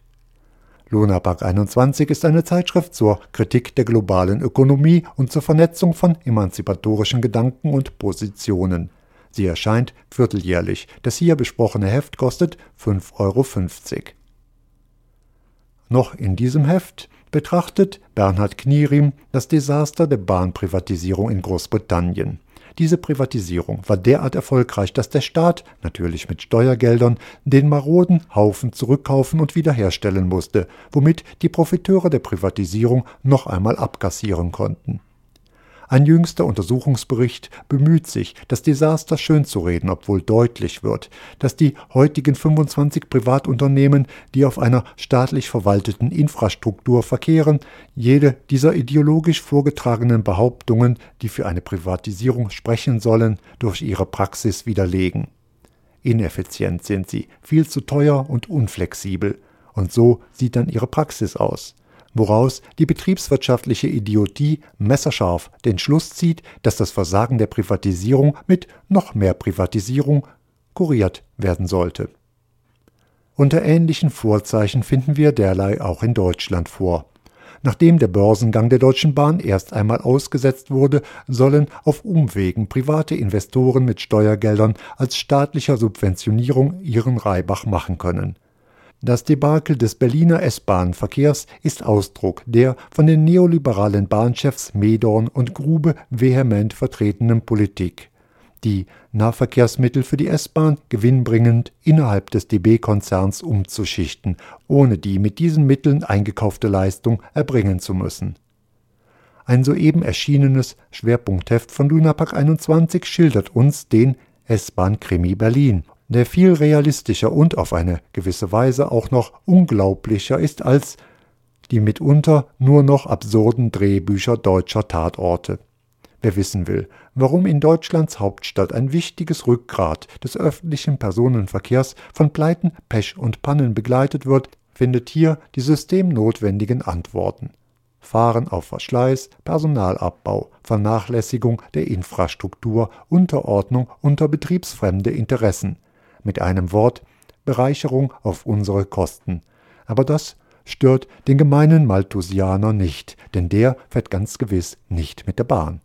Lunapark 21 ist eine Zeitschrift zur Kritik der globalen Ökonomie und zur Vernetzung von emanzipatorischen Gedanken und Positionen. Sie erscheint vierteljährlich. Das hier besprochene Heft kostet 5,50 Euro. Noch in diesem Heft betrachtet Bernhard Knierim das Desaster der Bahnprivatisierung in Großbritannien. Diese Privatisierung war derart erfolgreich, dass der Staat, natürlich mit Steuergeldern, den maroden Haufen zurückkaufen und wiederherstellen musste, womit die Profiteure der Privatisierung noch einmal abkassieren konnten. Ein jüngster Untersuchungsbericht bemüht sich, das Desaster schönzureden, obwohl deutlich wird, dass die heutigen 25 Privatunternehmen, die auf einer staatlich verwalteten Infrastruktur verkehren, jede dieser ideologisch vorgetragenen Behauptungen, die für eine Privatisierung sprechen sollen, durch ihre Praxis widerlegen. Ineffizient sind sie, viel zu teuer und unflexibel. Und so sieht dann ihre Praxis aus woraus die betriebswirtschaftliche Idiotie messerscharf den Schluss zieht, dass das Versagen der Privatisierung mit noch mehr Privatisierung kuriert werden sollte. Unter ähnlichen Vorzeichen finden wir derlei auch in Deutschland vor. Nachdem der Börsengang der Deutschen Bahn erst einmal ausgesetzt wurde, sollen auf Umwegen private Investoren mit Steuergeldern als staatlicher Subventionierung ihren Reibach machen können. Das Debakel des Berliner S-Bahn-Verkehrs ist Ausdruck der von den neoliberalen Bahnchefs Medorn und Grube vehement vertretenen Politik, die Nahverkehrsmittel für die S-Bahn gewinnbringend innerhalb des DB-Konzerns umzuschichten, ohne die mit diesen Mitteln eingekaufte Leistung erbringen zu müssen. Ein soeben erschienenes Schwerpunktheft von Lunapark 21 schildert uns den S-Bahn-Krimi Berlin der viel realistischer und auf eine gewisse Weise auch noch unglaublicher ist als die mitunter nur noch absurden Drehbücher deutscher Tatorte. Wer wissen will, warum in Deutschlands Hauptstadt ein wichtiges Rückgrat des öffentlichen Personenverkehrs von Pleiten, Pech und Pannen begleitet wird, findet hier die systemnotwendigen Antworten. Fahren auf Verschleiß, Personalabbau, Vernachlässigung der Infrastruktur, Unterordnung unter betriebsfremde Interessen. Mit einem Wort Bereicherung auf unsere Kosten. Aber das stört den gemeinen Malthusianer nicht, denn der fährt ganz gewiss nicht mit der Bahn.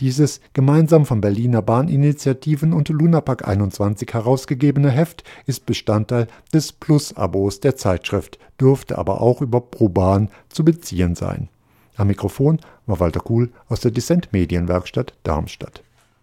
Dieses gemeinsam von Berliner Bahninitiativen und Lunapark 21 herausgegebene Heft ist Bestandteil des Plus-Abos der Zeitschrift, dürfte aber auch über ProBahn zu beziehen sein. Am Mikrofon war Walter Kuhl aus der Dissent Medienwerkstatt Darmstadt.